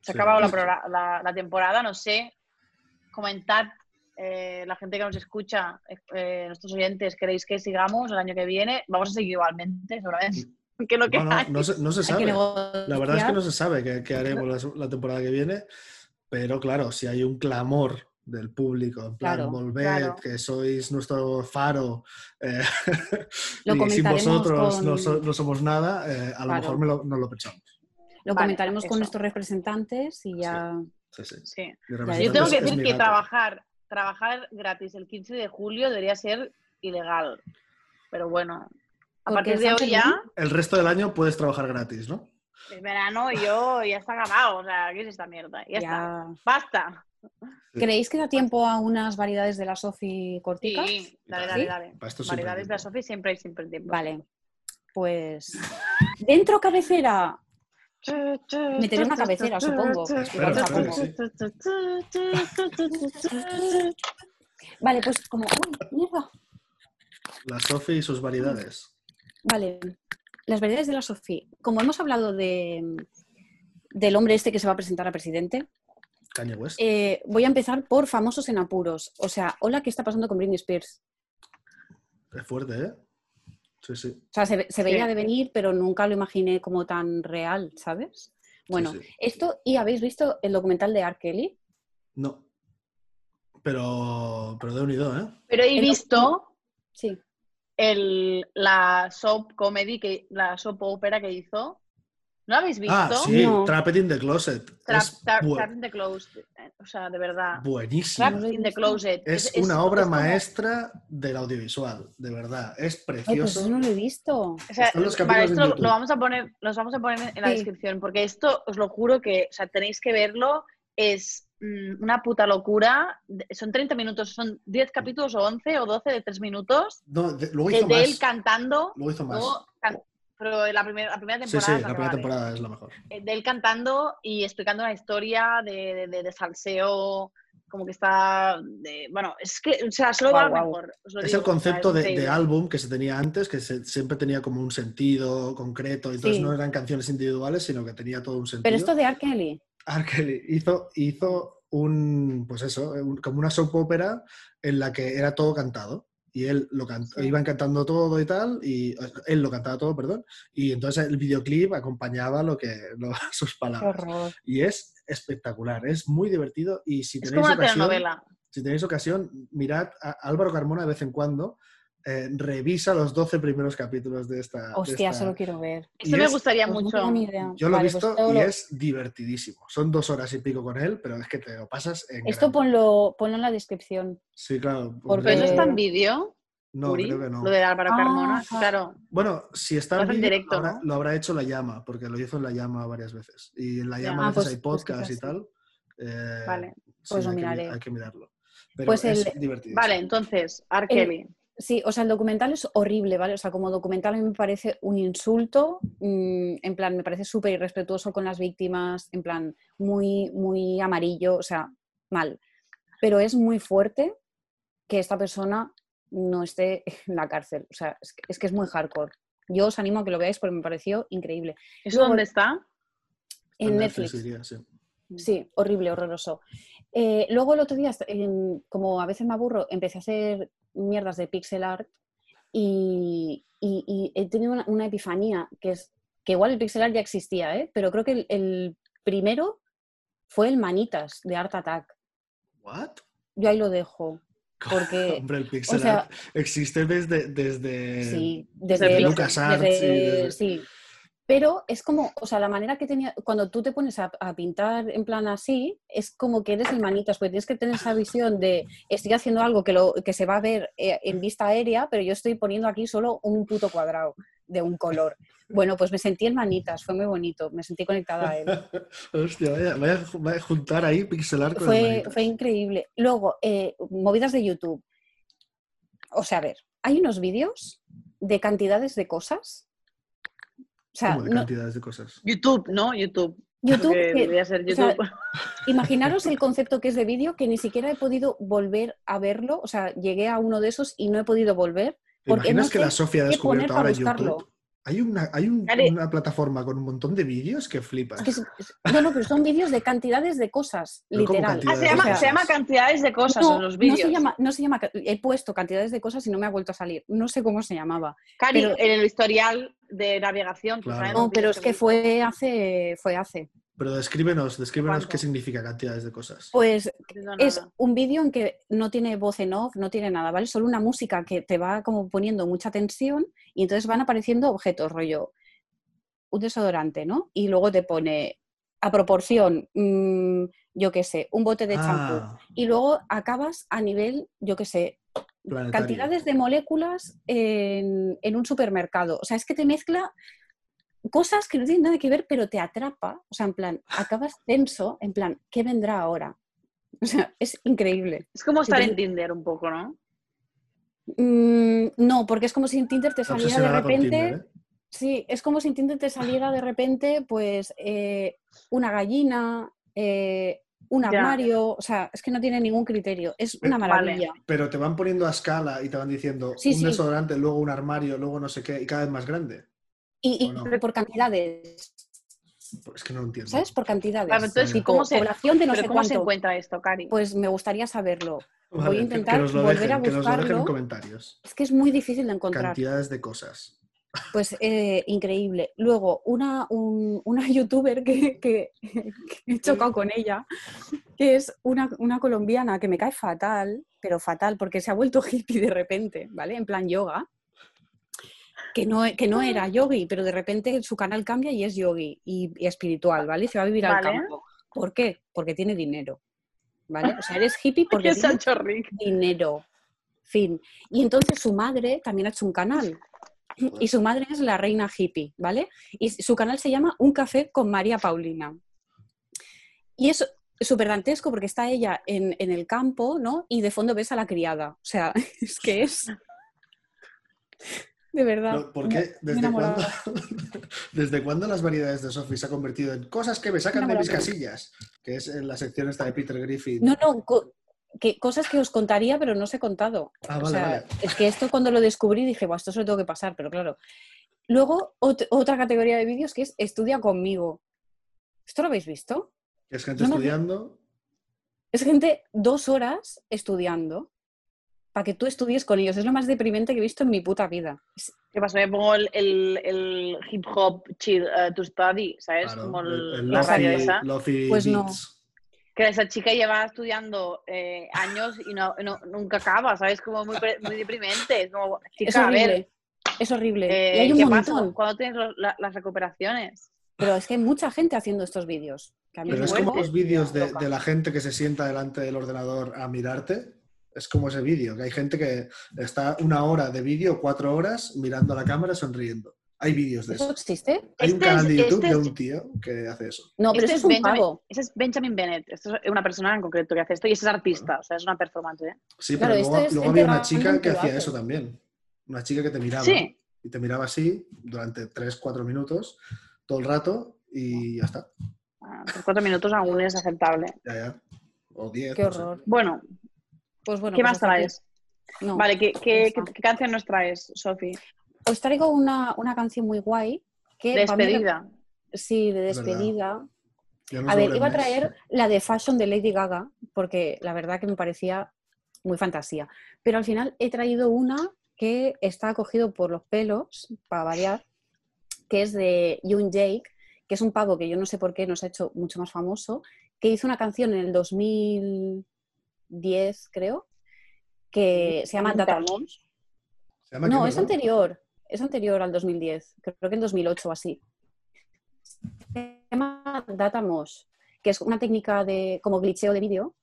se ha Sí, acabado la, la- la temporada, no sé. Comentad, eh, la gente que nos escucha, eh, nuestros oyentes, ¿queréis que sigamos el año que viene? Vamos a seguir igualmente, seguramente. Que es lo que No, no, no se, no sabe. La verdad es que no se sabe qué, qué haremos la, la temporada que viene, pero claro, si hay un clamor del público, en plan, Claro, volved, claro. que sois nuestro faro, eh, Lo y sin vosotros no, con- so- no somos nada, eh, a lo mejor me lo, nos lo pensamos. Lo Vale, comentaremos con nuestros representantes y ya... Sí, sí. Sí. Yo tengo que decir que trabajar, trabajar gratis el 15 de julio debería ser ilegal. Pero bueno, a partir de hoy ya. El resto del año puedes trabajar gratis, ¿no? Es verano y yo ya está acabado. O sea, ¿qué es esta mierda? Ya, está. Ya. Basta. ¿Creéis que da tiempo a unas variedades de la Sofi corticas? Sí, dale, ¿Sí? dale, dale. Para esto siempre hay Variedades de la. Sofi siempre hay siempre tiempo. Vale. Pues. Dentro cabecera. Meteré una cabecera, supongo. Espero, espero sí. Vale, pues como. ¡Uy, mierda! La Sofi y sus variedades. Vale. Las variedades de la Sofi. Como hemos hablado de, del hombre este que se va a presentar a presidente, Kanye West. eh, voy a empezar por famosos en apuros. O sea, hola, ¿qué está pasando con Britney Spears? Es fuerte, ¿eh? Sí, sí. O sea, se, se veía Sí. de venir, pero nunca lo imaginé como tan real, ¿sabes? Bueno, sí. esto, ¿y habéis visto el documental de R. Kelly? No. Pero, pero de unido, ¿eh? Pero he El- visto Sí. el, la soap comedy, que, la soap opera que hizo. ¿No habéis visto? Ah, sí, No. Trap It in the Closet. Trap, es Trap- bu- Trap in the Closet. O sea, de verdad. buenísimo. Trap No lo he in the. Closet. Es, una obra como- maestra del audiovisual, de verdad. Es Ay, pues precioso. no lo he visto. O sea, los vale, capítulos esto lo, vamos a poner, los vamos a poner en la Sí. descripción, porque esto os lo juro que, o sea, tenéis que verlo. Es mm, una puta locura. De- Son 30 minutos, son 10 capítulos o 11 o 12 de 3 minutos No, de- luego de, hizo de más. él cantando. Luego hizo más. luego can- pero la primera, la primera Sí, temporada. sí, es la que primera vale. temporada es la mejor. Eh, De él cantando y explicando una historia de, de- de- de salseo, como que está. de- bueno, es que, o sea, solo Guau, va guau. mejor. os lo Es digo, el concepto o sea, de, es de álbum que se tenía antes, que se- siempre tenía como un sentido concreto. Entonces Sí. no eran canciones individuales, sino que tenía todo un sentido. Pero esto de R. Kelly. R. Kelly hizo, hizo un, pues eso, un- como una soap opera en la que era todo cantado. Y él lo can- Sí. iban cantando todo y tal, y él lo cantaba todo, perdón, y entonces el videoclip acompañaba lo que, lo- sus palabras. Y es espectacular, es muy divertido y si Es tenéis como ocasión, si tenéis ocasión, mirad a Álvaro Carmona de vez en cuando, eh, revisa los 12 primeros capítulos de esta... de Hostia, esta- eso lo quiero ver. Esto Y me es- gustaría Pues no mucho. Yo lo he Vale, pues visto y lo- es divertidísimo. Son dos horas y pico con él, pero es que te lo pasas en Esto ponlo, ponlo en la descripción. Sí, claro. Porque- pondré- ¿Pero eso está en vídeo? No, Uri? creo que no. Lo de Álvaro Ah, Carmona. ajá. Claro. Bueno, si está Lo en directo, ¿no? lo habrá hecho La Llama, porque lo hizo en La Llama varias veces. Y en La. Llama Ah, a veces pues- hay pues podcast y tal. Eh, Vale. sí, Pues lo hay que mi- miraré. hay que mirarlo. Pero Pues es el- divertido. Vale, entonces, R. El- Kelly. Sí, o sea, el documental es horrible, ¿vale? O sea, como documental a mí me parece un insulto, mm, en plan, me parece súper irrespetuoso con las víctimas, en plan, muy, muy amarillo, o sea, mal. Pero es muy fuerte que esta persona no esté en la cárcel, o sea, es que es, que es muy hardcore. Yo os animo a que lo veáis porque me pareció increíble. ¿Eso dónde está? En Netflix. diría, sí. Sí, horrible, horroroso. Eh, luego el otro día, como a veces me aburro, empecé a hacer mierdas de pixel art y, y- y he tenido una, una epifanía, que es que igual el pixel art ya existía, ¿eh? pero creo que el, el primero fue el Manitas de Art Attack. ¿What? Yo ahí lo dejo, porque Hombre, el pixel o sea- art existe desde... desde... sí, desde- sí. Pero es como, o sea, la manera que tenía, cuando tú te pones a, a pintar en plan así, es como que eres el manitas, porque tienes que tener esa visión de estoy haciendo algo que, lo, que se va a ver eh, en vista aérea, pero yo estoy poniendo aquí solo un puto cuadrado de un color. Bueno, pues me sentí el manitas, fue muy bonito, me sentí conectada a él. Hostia, vaya, vaya, vaya a juntar ahí pixel art con Fue, fue increíble. Luego, eh, movidas de YouTube. O sea, a ver, hay unos vídeos de cantidades de cosas. O sea, Como de no- cantidades de cosas. YouTube, ¿no? YouTube. YouTube, que- debería ser o sea, YouTube. imaginaros el concepto que es de vídeo, que ni siquiera he podido volver a verlo. O sea, llegué a uno de esos y no he podido volver. ¿Te porque imaginas no que la Sofía ha descubierto ahora buscarlo. YouTube? Hay, una, hay un- una plataforma con un montón de vídeos que flipas. Es que es- es- no, no, pero son vídeos de cantidades de cosas, Pero ¿cómo literal. Ah, se de llama, se llama cantidades de cosas no, en los no vídeos. se llama, no se llama, ca- he puesto cantidades de cosas y no me ha vuelto a salir. No sé cómo se llamaba. Cari, pero- en el historial de navegación. pues, Claro. No, pero es que fue hace, fue hace. Pero descríbenos, descríbenos ¿Cuánto? qué significa cantidades de cosas. Pues No, es nada. un vídeo en que no tiene voz en off, no tiene nada, ¿vale? Solo una música que te va como poniendo mucha tensión y entonces van apareciendo objetos, rollo, un desodorante, ¿no? Y luego te pone a proporción, mm, yo qué sé, un bote de champú. Ah, Y luego acabas a nivel, yo qué sé, planetario. cantidades de moléculas en, en un supermercado. O sea, es que te mezcla cosas que no tienen nada que ver, pero te atrapa. O sea, en plan, acabas tenso, en plan, ¿qué vendrá ahora? O sea, es increíble. Es como estar en Tinder un poco, ¿no? Mm, no, porque es como si en Tinder te saliera de repente. Tinder, ¿eh? Sí, es como si en Tinder te saliera de repente, pues, eh, una gallina, eh, un Ya. armario. O sea, es que no tiene ningún criterio. Es una Vale. maravilla. Pero te van poniendo a escala y te van diciendo Sí, un sí. desodorante, luego un armario, luego no sé qué, y cada vez más grande. Y, y ¿O no? por cantidades, Es que no lo entiendo. ¿sabes? Por cantidades. Claro, entonces, ¿cómo se, población de no sé ¿cómo se encuentra esto, Cari? Pues me gustaría saberlo. Vale, voy a intentar que volver dejen, a que nos lo dejen en buscarlo. comentarios. Es que es muy difícil de encontrar. Cantidades de cosas. Pues eh, increíble. Luego, una, un- una youtuber que, que- que he chocado con ella, que es una, una colombiana que me cae fatal, pero fatal, porque se ha vuelto hippie de repente, ¿vale? En plan yoga. Que no, que no era yogi, pero de repente su canal cambia y es yogi y, y espiritual, ¿vale? Y se va a vivir al campo. ¿Por qué? Porque tiene dinero, ¿vale? O sea, eres hippie ¿Por porque tienes dinero. Fin. Y entonces su madre también ha hecho un canal. Y su madre es la reina hippie, ¿vale? Y su canal se llama Un café con María Paulina. Y es súper dantesco porque está ella en, en el campo, ¿no? Y de fondo ves a la criada. O sea, es que es. De verdad. Pero, ¿Por qué? ¿Desde cuándo, ¿Desde cuándo las variedades de Sophie se ha convertido en cosas que me sacan de mis casillas? Que es en la sección esta de Peter Griffin. No, no, co- que, cosas que os contaría, pero no os he contado. Ah, O vale, sea, vale. Es que esto cuando lo descubrí dije, "Buah, esto se lo tengo que pasar, pero claro. Luego, ot- otra categoría de vídeos que es Estudia conmigo. ¿Esto lo habéis visto? Es gente no estudiando. Es gente dos horas estudiando para que tú estudies con ellos. Es lo más deprimente que he visto en mi puta vida. ¿Qué pasa? Me pongo el, el, el hip hop chill eh, to study, ¿sabes? Claro, Como el- el, la radio esa. Pues no. beats. Que esa chica lleva estudiando eh, años y no, no- nunca acaba, ¿sabes? Como muy, muy deprimente. Es como, Es chica, a ver, horrible. Es horrible. eh, y hay un ¿qué montón. pasa? ¿Cuándo tienes los- la- las recuperaciones? Pero es que hay mucha gente haciendo estos vídeos. Pero es como los vídeos de, de la gente que se sienta delante del ordenador a mirarte. Es como ese vídeo, que hay gente que está una hora de vídeo, cuatro horas, mirando a la cámara sonriendo. Hay vídeos de ¿Eso eso. existe? Hay un Este canal de YouTube este de es- un tío que hace eso. No, pero Este es un Benjamin, pavo. ese es Benjamin Bennett. Esto es una persona en concreto que hace esto y ese es artista, o sea, es una performance. ¿eh? Sí, pero luego, había una chica que hacía eso también. Una chica que te miraba. Sí. Y te miraba así durante 3-4 minutos, todo el rato, y ya está. Ah, por cuatro minutos aún es aceptable. Ya, ya. O 10. Qué no sé. horror. Bueno, Pues bueno, ¿qué pues más traes? No. Vale, ¿qué, qué, ya está. qué- qué canción nos traes, Sofi? Os traigo una, una canción muy guay. Que mí- Despedida. sí, de despedida. A ver, iba a traer la de Fashion de Lady Gaga, porque la verdad que me parecía muy fantasía. Pero al final he traído una que está cogido por los pelos, para variar, que es de Young Jake, que es un pavo que yo no sé por qué nos ha hecho mucho más famoso, que hizo una canción en el 2010, creo, que se llama Data Moms. ¿Se llama No, es anterior, es anterior al 2010, creo que en 2008 o así. Se llama Data Mosh, que es una técnica de como glitcheo de vídeo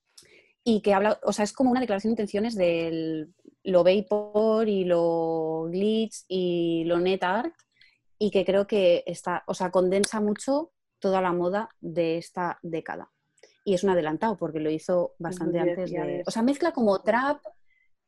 y que habla, o sea, es como una declaración de intenciones del lo vapor y lo glitch y lo net art y que creo que está, o sea, condensa mucho toda la moda de esta década. Y es un adelantado porque lo hizo bastante 2010, antes de, o sea, mezcla como trap,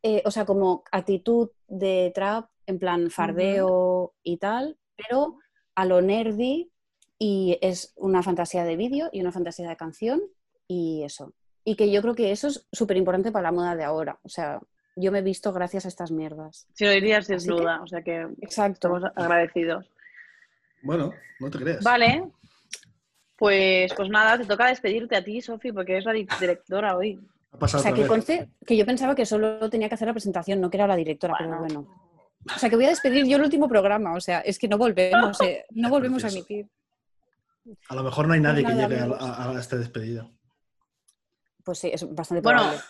eh, o sea, como actitud de trap en plan fardeo y tal, pero a lo nerdy y es una fantasía de vídeo y una fantasía de canción y eso. Y que yo creo que eso es súper importante para la moda de ahora. O sea, yo me he visto gracias a estas mierdas. Si lo dirías Así que- desnuda, o sea que Exacto. estamos agradecidos. Bueno, no te creas. Vale, pues, pues nada, te toca despedirte a ti, Sofi, porque eres la di- directora hoy. Ha O sea, que conste que yo pensaba que solo tenía que hacer la presentación, no que era la directora, Bueno. pero bueno. O sea, que voy a despedir yo el último programa. O sea, es que no volvemos, eh, no volvemos a emitir. A lo mejor no hay nadie que nada, llegue a, a- a esta despedida. Pues sí, es bastante Bueno, probable.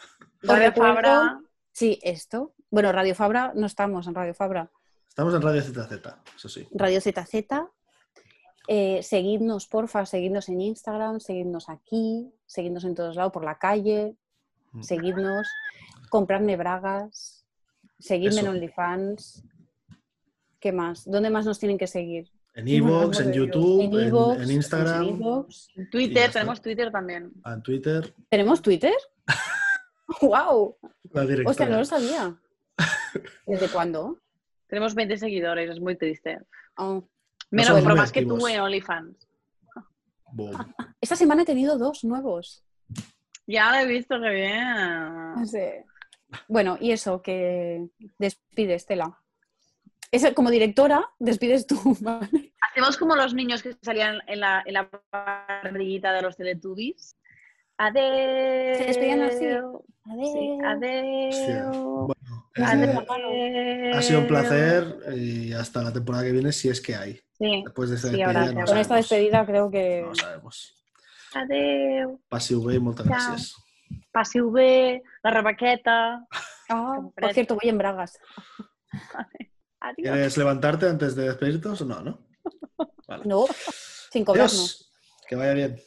Os Radio recuerdo- Fabra, Sí, esto. Bueno, Radio Fabra, no estamos en Radio Fabra. Estamos en Radio ZZ, eso sí. Radio ZZ. Eh, seguidnos, porfa, seguidnos en Instagram, seguidnos aquí, seguidnos en todos lados, por la calle, Mm. seguidnos, compradme bragas, seguidme en. OnlyFans. ¿Qué más? ¿Dónde más nos tienen que seguir? En Evox, en YouTube, En en, en Instagram, en iVoox. En Twitter, tenemos Twitter también. en Twitter. ¿Tenemos Twitter? ¡Wow! La Hostia, directora. no lo sabía. ¿Desde cuándo? Tenemos 20 seguidores, es muy triste. Oh. Menos, más que en OnlyFans. Boom. Esta semana he tenido dos nuevos. Ya lo he visto, que bien. No sé. Bueno, y eso, que despide, Estela. Es, como directora, despides tú, ¿vale? Hacemos como los niños que salían en la, en la parrillita de los Teletubbies. Adeu. Se despedían así. Sí. Bueno, eh, la mano. ha sido un placer y hasta la temporada que viene, si es que hay. Sí. Después de esta Sí, despedida, no. Con esta despedida creo que... No sabemos. Adeu. Passi-ho bé i moltes Chao. gràcies. Passi-ho bé, la rebaqueta. Ah, por cierto, voy en bragas. Adiós. ¿Quieres levantarte antes de despedirnos o no? ¿no? Vale. No, sin cobrarnos. Adiós. Que vaya bien.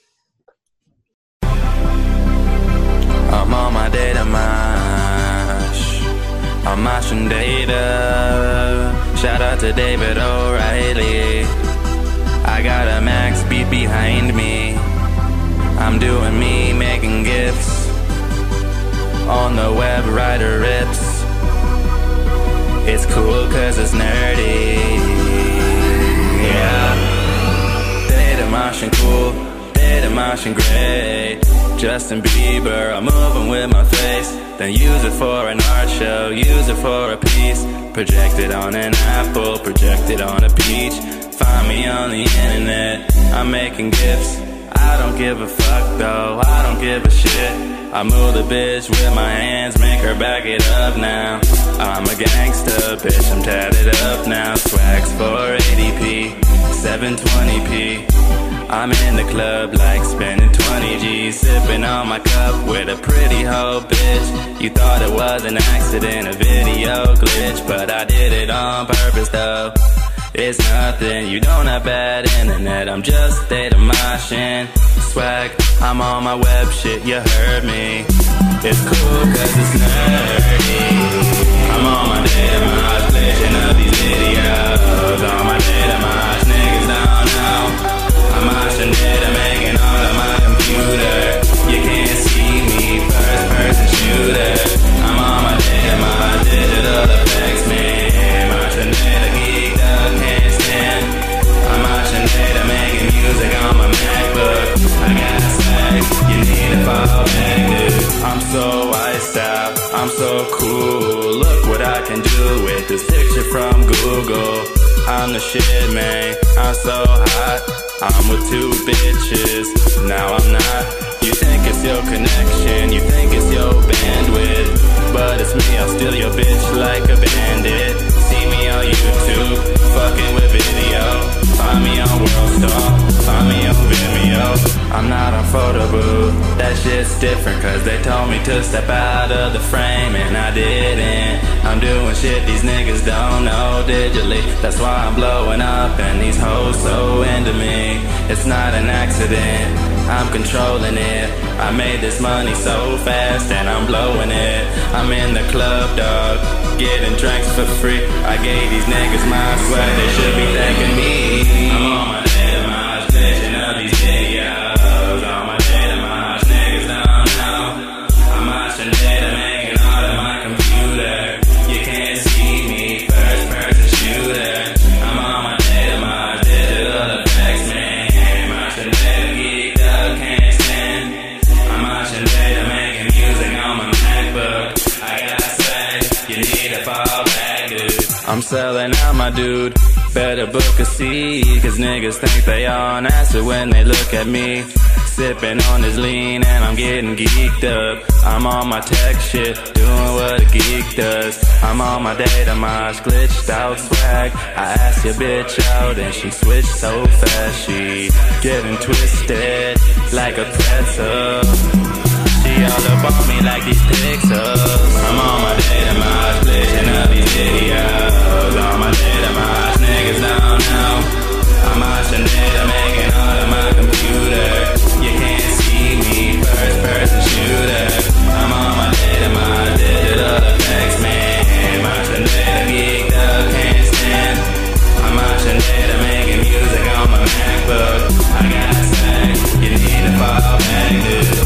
I'm mashing data. Shout out to David O'Reilly. I got a max beat behind me. I'm doing me, making gifts. On the web, writer rips. It's cool cause it's nerdy. Yeah. Data Martian cool, data Martian great. Justin Bieber, I'm moving with my face. Then use it for an art show, use it for a piece. Project it on an apple, project it on a peach. Find me on the internet, I'm making gifts. I don't give a fuck though, I don't give a shit. I move the bitch with my hands, make her back it up now. I'm a gangster, bitch, I'm tatted up now. Swags for 80p, 720p. I'm in the club like spending 20 G's, sipping on my cup with a pretty hoe bitch. You thought it was an accident, a video glitch, but I did it on purpose though. It's nothing, you don't have bad internet, I'm just data mashing. Swag, I'm on my web shit, you heard me. It's cool cause it's nerdy. I'm on my data glitching up these videos. On my data mash, niggas don't know. I'm mashing data, making all of my computer. You can't see me, first person shooter. I'm on my data mash, digital this picture from Google. I'm the shit, man. I'm so hot. I'm with two bitches. Now I'm not. You think it's your connection, you think it's your bandwidth. But it's me, I'll steal your bitch like a bandit. See me on YouTube, fucking with video. Find me on Worldstar, find me on Vimeo. I'm not on photo booth, that shit's different cause they told me to step out of the frame and I didn't. I'm doing shit these niggas don't know digitally. That's why I'm blowing up and these hoes so into me. It's not an accident, I'm controlling it. I made this money so fast and I'm blowing it. I'm in the club, dog, getting drinks for free. I gave these niggas my sweat, they should be thanking me. I'm on my data, my glitching up these videos. My dude. Better book a seat, cause niggas think they on acid when they look at me. Sipping on this lean and I'm getting geeked up. I'm on my tech shit, doing what a geek does. I'm on my data mosh, glitched out swag. I asked your bitch out and she switched so fast. She getting twisted like a pretzel she all up on me like these Texas. I'm on my data miles, flashing up these videos. On my data miles, niggas don't know. I'm on data, making all of my computer. You can't see me, first person shooter. I'm on my data miles, digital effects man. My data geeked up, can't stand. I'm on data, making music on my MacBook. I gotta you need to fall back, dude.